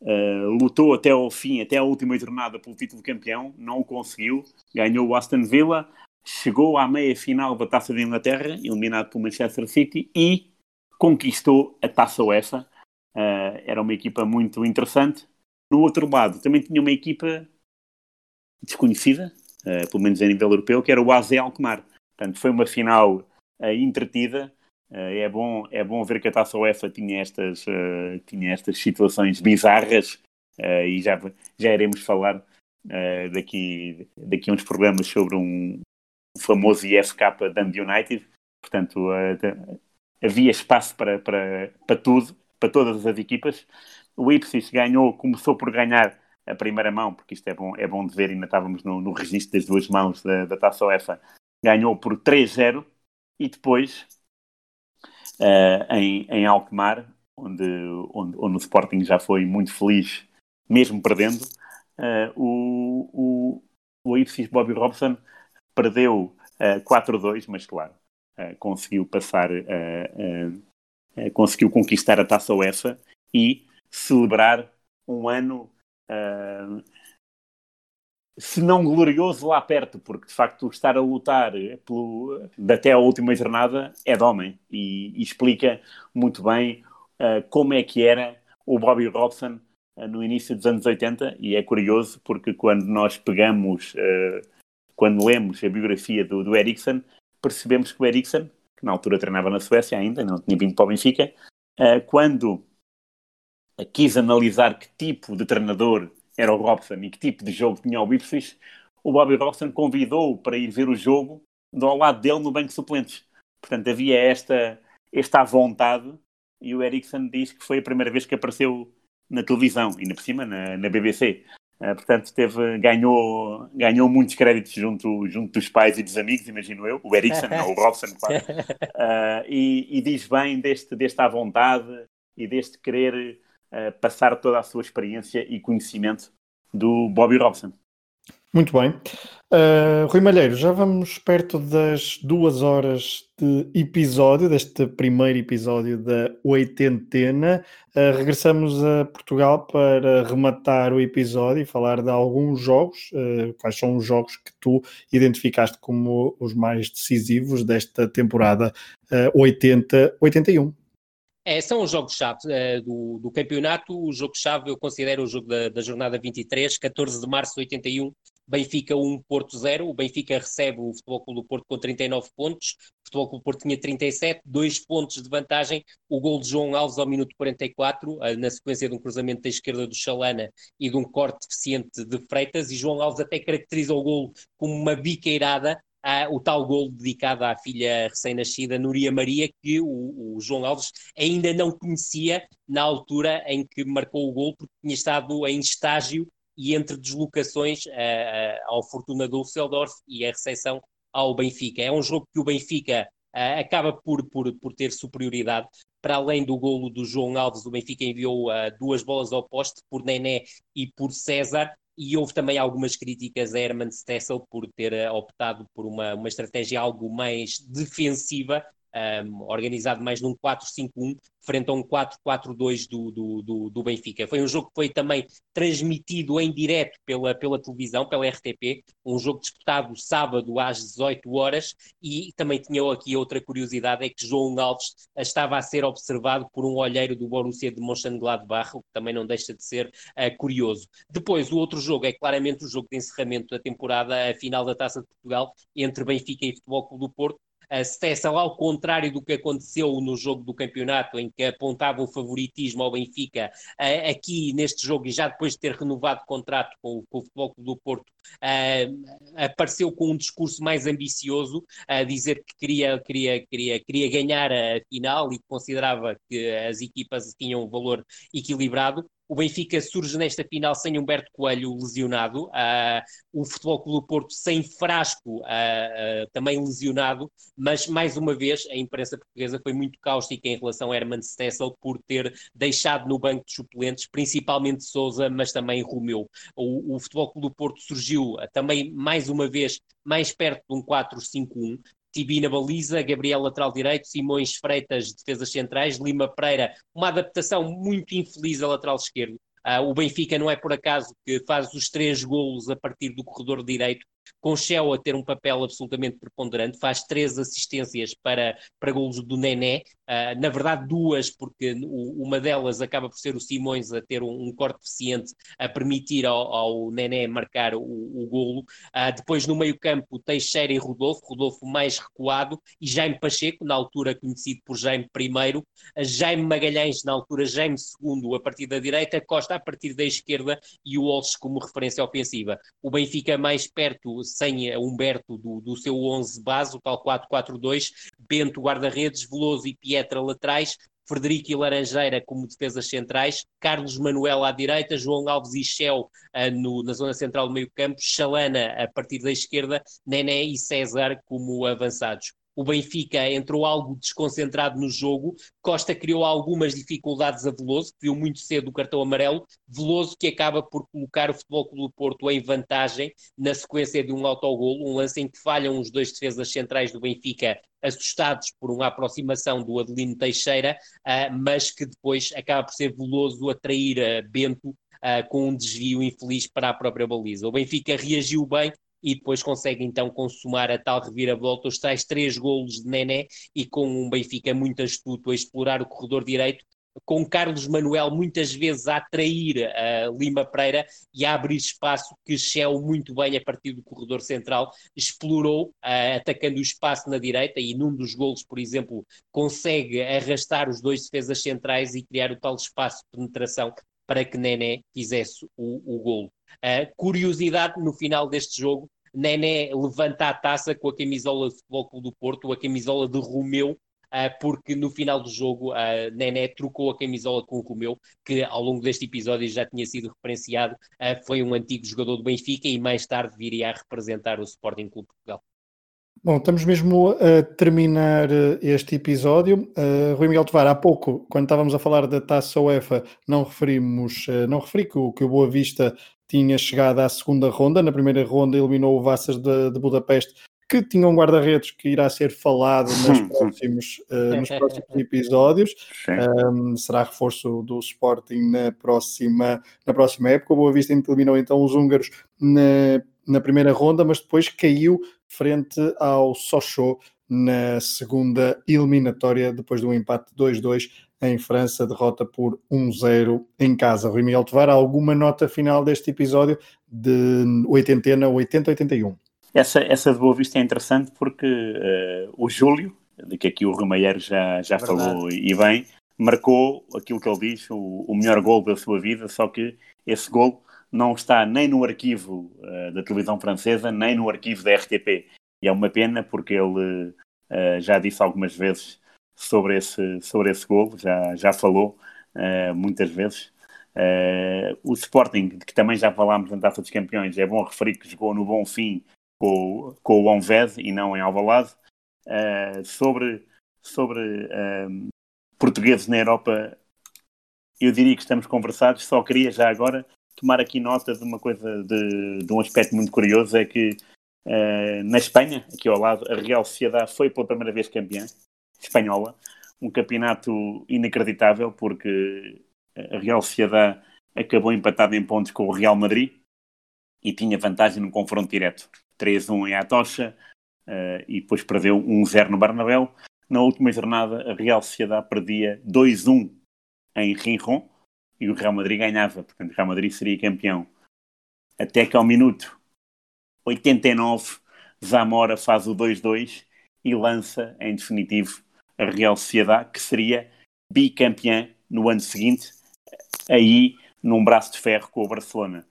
uh, lutou até ao fim, até a última jornada pelo título de campeão, não o conseguiu, ganhou o Aston Villa, chegou à meia-final da Taça da Inglaterra, eliminado pelo Manchester City, e conquistou a Taça UEFA. era uma equipa muito interessante. No outro lado, também tinha uma equipa desconhecida, uh, pelo menos a nível europeu, que era o AZ Alkmaar. Portanto, foi uma final uh, entretida. Uh, é, bom, é bom ver que a Taça UEFA tinha estas, uh, tinha estas situações bizarras e já, já iremos falar daqui, daqui a uns programas sobre um famoso IFK Dundee United. Portanto, havia espaço para, para, para tudo, para todas as equipas. O Ipswich ganhou, começou por ganhar a primeira mão, porque isto é bom, é bom de ver, ainda estávamos no, no registro das duas mãos da, da Taça UEFA, ganhou por 3-0 e depois uh, em, em Alkmaar, onde, onde, onde o Sporting já foi muito feliz, mesmo perdendo, uh, o, o, o Ipsis Bobby Robson perdeu uh, eh, 4-2, mas claro, conseguiu passar, conseguiu conquistar a taça UEFA e celebrar um ano se não glorioso, lá perto, porque de facto estar a lutar pelo, até a última jornada é de homem e, e explica muito bem uh, como é que era o Bobby Robson uh, no início dos anos 80 e é curioso porque quando nós pegamos, uh, quando lemos a biografia do, do Ericsson, percebemos que o Ericsson, que na altura treinava na Suécia ainda, não tinha vindo para o Benfica, quando quis analisar que tipo de treinador era o Robson e que tipo de jogo tinha o Ipswich, o Bobby Robson convidou-o para ir ver o jogo ao lado dele no banco de suplentes. Portanto, havia esta, esta vontade e o Ericsson diz que foi a primeira vez que apareceu na televisão, ainda por cima na, na BBC. Uh, eh, portanto, teve, ganhou, ganhou muitos créditos junto, junto dos pais e dos amigos, imagino eu, o Ericsson, não o Robson, claro. Uh, e, e, diz bem deste, deste à vontade e deste querer uh, passar toda a sua experiência e conhecimento do Bobby Robson.
Muito bem. Uh, Rui Malheiro, já vamos perto das duas horas de episódio, deste primeiro episódio da oitentena. Uh, regressamos a Portugal para rematar o episódio e falar de alguns jogos. Uh, quais são os jogos que tu identificaste como os mais decisivos desta temporada 80-81?
É, são os jogos-chave uh, do, do, campeonato. O jogo-chave eu considero o jogo da, da, jornada 23, 14 de março de 81, Benfica 1, Porto 0. O Benfica recebe o Futebol Clube do Porto com 39 pontos. O Futebol Clube do Porto tinha 37, 2 pontos de vantagem. O gol de João Alves ao minuto 44, uh, na sequência de um cruzamento da esquerda do Chalana e de um corte deficiente de Freitas. E João Alves até caracteriza o gol como uma biqueirada o tal gol dedicado à filha recém-nascida, Núria Maria, que o, o, João Alves ainda não conhecia na altura em que marcou o gol, porque tinha estado em estágio e entre deslocações ao Fortuna Düsseldorf e a recepção ao Benfica. É um jogo que o Benfica acaba por, por, por ter superioridade. Para além do golo do João Alves, o Benfica enviou duas bolas ao poste por Nené e por César e houve também algumas críticas a Herman Stessel por ter eh, optado por uma, uma estratégia algo mais defensiva um, organizado mais num 4-5-1, frente a um 4-4-2 do, do, do, do, Benfica. Foi um jogo que foi também transmitido em direto pela, pela televisão, pela RTP, um jogo disputado sábado às 18 horas, e também tinha aqui outra curiosidade, é que João Alves estava a ser observado por um olheiro do Borussia de Mönchengladbach, o que também não deixa de ser uh, curioso. Depois, o outro jogo é claramente o jogo de encerramento da temporada, a final da Taça de Portugal, entre Benfica e Futebol Clube do Porto, a Stessa, ao contrário do que aconteceu no jogo do campeonato, em que apontava o favoritismo ao Benfica, aqui neste jogo, e já depois de ter renovado o contrato com, com o Futebol Clube do Porto, apareceu com um discurso mais ambicioso, a dizer que queria, queria, queria, queria ganhar a final e considerava que as equipas tinham um valor equilibrado. O Benfica surge nesta final sem Humberto Coelho lesionado, uh, o Futebol Clube do Porto sem Frasco uh, uh, também lesionado, mas mais uma vez a imprensa portuguesa foi muito cáustica em relação a Herman Stessel por ter deixado no banco de suplentes, principalmente Souza, mas também Romeu. O, o Futebol Clube do Porto surgiu também mais uma vez mais perto de um 4-5-1, Tibi na baliza, Gabriel lateral direito, Simões Freitas defesas centrais, Lima Pereira, uma adaptação muito infeliz a lateral esquerdo. Uh, o Benfica não é por acaso que faz os três golos a partir do corredor direito, com Shell a ter um papel absolutamente preponderante, faz três assistências para, para golos do Nené, uh, na verdade duas, porque o, uma delas acaba por ser o Simões a ter um, um corte eficiente a permitir ao, ao Nené marcar o, o golo. Uh, depois no meio campo Teixeira e Rodolfo, Rodolfo mais recuado, e Jaime Pacheco, na altura conhecido por Jaime I, Jaime Magalhães, na altura Jaime II a partir da direita, Costa a partir da esquerda e o Olses como referência ofensiva. O Benfica mais perto sem Humberto do, do seu 11 base, o tal 4-4-2, Bento guarda-redes, Veloso e Pietra laterais, Frederico e Laranjeira como defesas centrais, Carlos Manuel à direita, João Alves e Shell uh, no, na zona central do meio campo, Chalana a partir da esquerda, Nené e César como avançados o Benfica entrou algo desconcentrado no jogo. Costa criou algumas dificuldades a Veloso, que viu muito cedo o cartão amarelo. Veloso que acaba por colocar o Futebol Clube do Porto em vantagem na sequência de um autogolo, um lance em que falham os dois defesas centrais do Benfica, assustados por uma aproximação do Adelino Teixeira, uh, mas que depois acaba por ser Veloso a trair uh, Bento Uh, com um desvio infeliz para a própria baliza. O Benfica reagiu bem, e depois consegue então consumar a tal reviravolta, os tais três golos de Nené e com um Benfica muito astuto a explorar o corredor direito, com Carlos Manuel muitas vezes a atrair a Lima Pereira e a abrir espaço que Shell muito bem a partir do corredor central explorou, uh, atacando o espaço na direita e num dos golos, por exemplo, consegue arrastar os dois defesas centrais e criar o tal espaço de penetração para que Nené fizesse o, o golo. Uh, curiosidade no final deste jogo, Nené levanta a taça com a camisola do Futebol Clube do Porto, a camisola de Romeu, uh, porque no final do jogo uh, Nené trocou a camisola com o Romeu, que ao longo deste episódio já tinha sido referenciado, uh, foi um antigo jogador do Benfica e mais tarde viria a representar o Sporting Clube Portugal.
Bom, estamos mesmo a terminar eh, este episódio. Uh, Rui Miguel Tovar, há pouco, quando estávamos a falar da Taça UEFA, não referimos, uh, não referi que o, que o Boa Vista tinha chegado à segunda ronda. Na primeira ronda eliminou o Vassas de, de Budapeste, que tinha um guarda-redes que irá ser falado nos próximos, uh, nos próximos episódios. Um, será reforço do Sporting na próxima, na próxima época. O Boa Vista eliminou então os húngaros na, na primeira ronda, mas depois caiu frente ao Sochaux na segunda eliminatória, depois de um empate 2-2 em França, derrota por 1-0 em casa. Rui Miguel Tovar, alguma nota final deste episódio de 80 80-81?
Essa, essa de Boa Vista é interessante porque uh, o Júlio, de que aqui o Romeiro já, já falou e bem, marcou aquilo que ele diz, o, o melhor gol da sua vida, só que esse gol não está nem no arquivo uh, da televisão francesa, nem no arquivo da RTP. E é uma pena porque ele uh, já disse algumas vezes sobre esse, sobre esse gol, já, já falou uh, muitas vezes. o Sporting, de que também já falámos na Taça dos Campeões, é bom referir que jogou no Bom Fim com, com o Onved e não em Alvalade. sobre sobre portugueses na Europa, eu diria que estamos conversados. Só queria já agora tomar aqui nota de uma coisa, de, de um aspecto muito curioso, é que uh, na Espanha, aqui ao lado, a Real Sociedade foi pela primeira vez campeã espanhola, um campeonato inacreditável, porque a Real Sociedade acabou empatado em pontos com o Real Madrid e tinha vantagem no confronto direto. 3-1 em Atocha uh, e depois perdeu 1-0 no Bernabéu. Na última jornada, a Real Sociedade perdia 2-1 em Rinron, e o Real Madrid ganhava, portanto o Real Madrid seria campeão. Até que ao minuto 89, Zamora faz o 2-2 e lança em definitivo a Real Sociedade, que seria bicampeã no ano seguinte, aí num braço de ferro com o Barcelona.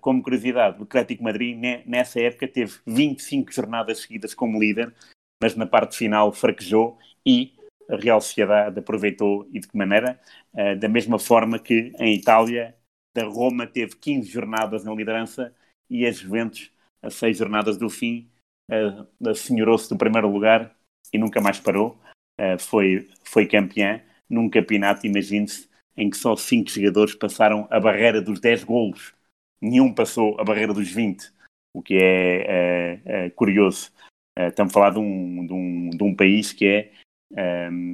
Como curiosidade, o Atlético Madrid nessa época teve 25 jornadas seguidas como líder, mas na parte final fraquejou e a Real Sociedade aproveitou e de que maneira? Uh, da mesma forma que em Itália, a Roma teve 15 jornadas na liderança e a Juventus, a 6 jornadas do fim, uh, senhorou-se do primeiro lugar e nunca mais parou. Uh, foi, foi campeã num campeonato, imagine-se, em que só 5 jogadores passaram a barreira dos 10 golos. Nenhum passou a barreira dos 20, o que é, é, é curioso. estamos a falar de um, de um, de um país que é um,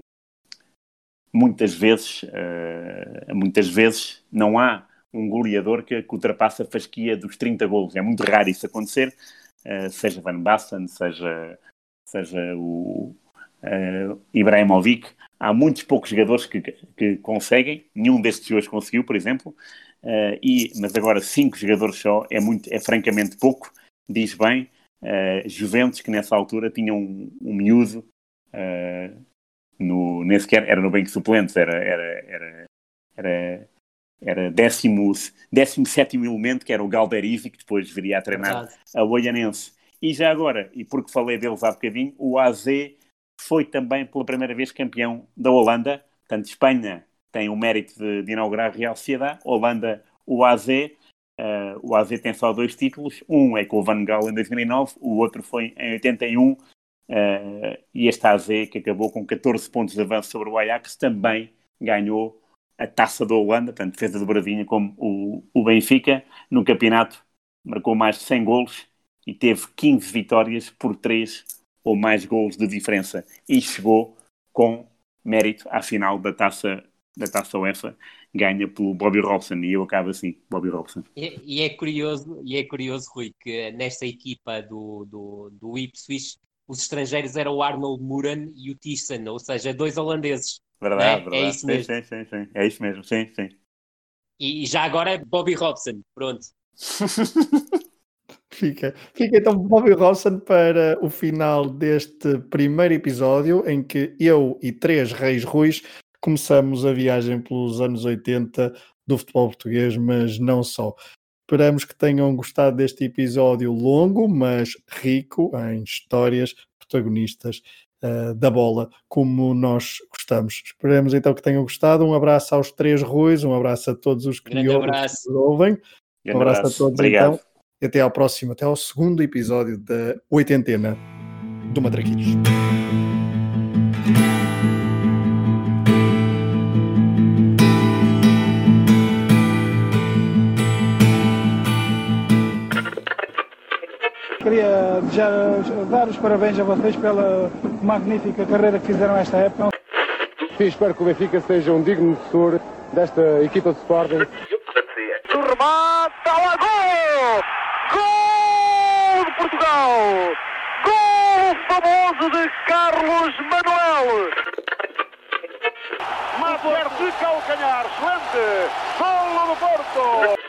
muitas vezes, uh, muitas vezes não há um goleador que, que ultrapassa a fasquia dos 30 golos. É muito raro isso acontecer, uh, seja Van Basten, seja, seja o uh, Ibrahimovic. Há muitos poucos jogadores que, que conseguem, nenhum destes hoje conseguiu, por exemplo, uh, e, mas agora cinco jogadores só é, muito, é francamente pouco, diz bem. Juventus, que nessa altura tinha um, um miúdo Uh, no, nem sequer era no banco de suplentes, era, era, era, era, era décimo, décimo sétimo elemento, que era o Galderizi, que depois viria a treinar Verdade. a Oianense. E já agora, e porque falei deles há bocadinho, o AZ foi também pela primeira vez campeão da Holanda. Portanto, Espanha tem o mérito de, de inaugurar a Real Sociedade, Holanda, o AZ. Uh, o AZ tem só dois títulos, um é com o Van Gaal em 2009, o outro foi em 81 Uh, e este AZ, que acabou com 14 pontos de avanço sobre o Ajax, também ganhou a taça da Holanda, tanto defesa de Bravinha como o, o Benfica, no campeonato. Marcou mais de 100 golos e teve 15 vitórias por 3 ou mais golos de diferença. E chegou com mérito à final da taça da taça UEFA ganha pelo Bobby Robson. E eu acabo assim, Bobby Robson.
E, e, é curioso, e é curioso, Rui, que nesta equipa do, do, do Ipswich os estrangeiros eram o Arnold Muran e o Thyssen, ou seja, dois holandeses.
Verdade, é? verdade. É isso mesmo. Sim, sim, sim, É isso mesmo, sim, sim.
E já agora é Bobby Robson, pronto.
fica, fica então Bobby Robson para o final deste primeiro episódio em que eu e três reis ruis começamos a viagem pelos anos 80 do futebol português, mas não só. Esperamos que tenham gostado deste episódio longo, mas rico em histórias protagonistas uh, da bola, como nós gostamos. Esperamos então que tenham gostado. Um abraço aos três Ruiz, um abraço a todos os que nos ouvem. Um abraço, abraço a todos Obrigado. então. E até ao próximo, até ao segundo episódio da Oitentena. do Matraquilhos.
Queria desejar, dar os parabéns a vocês pela magnífica carreira que fizeram esta época.
E espero que o Benfica seja um digno sucessor desta equipa de Sporting.
Remata lá, gol! Gol de Portugal! Gol famoso de Carlos Manuel! Mata de calcanhar, excelente! Gol do Porto!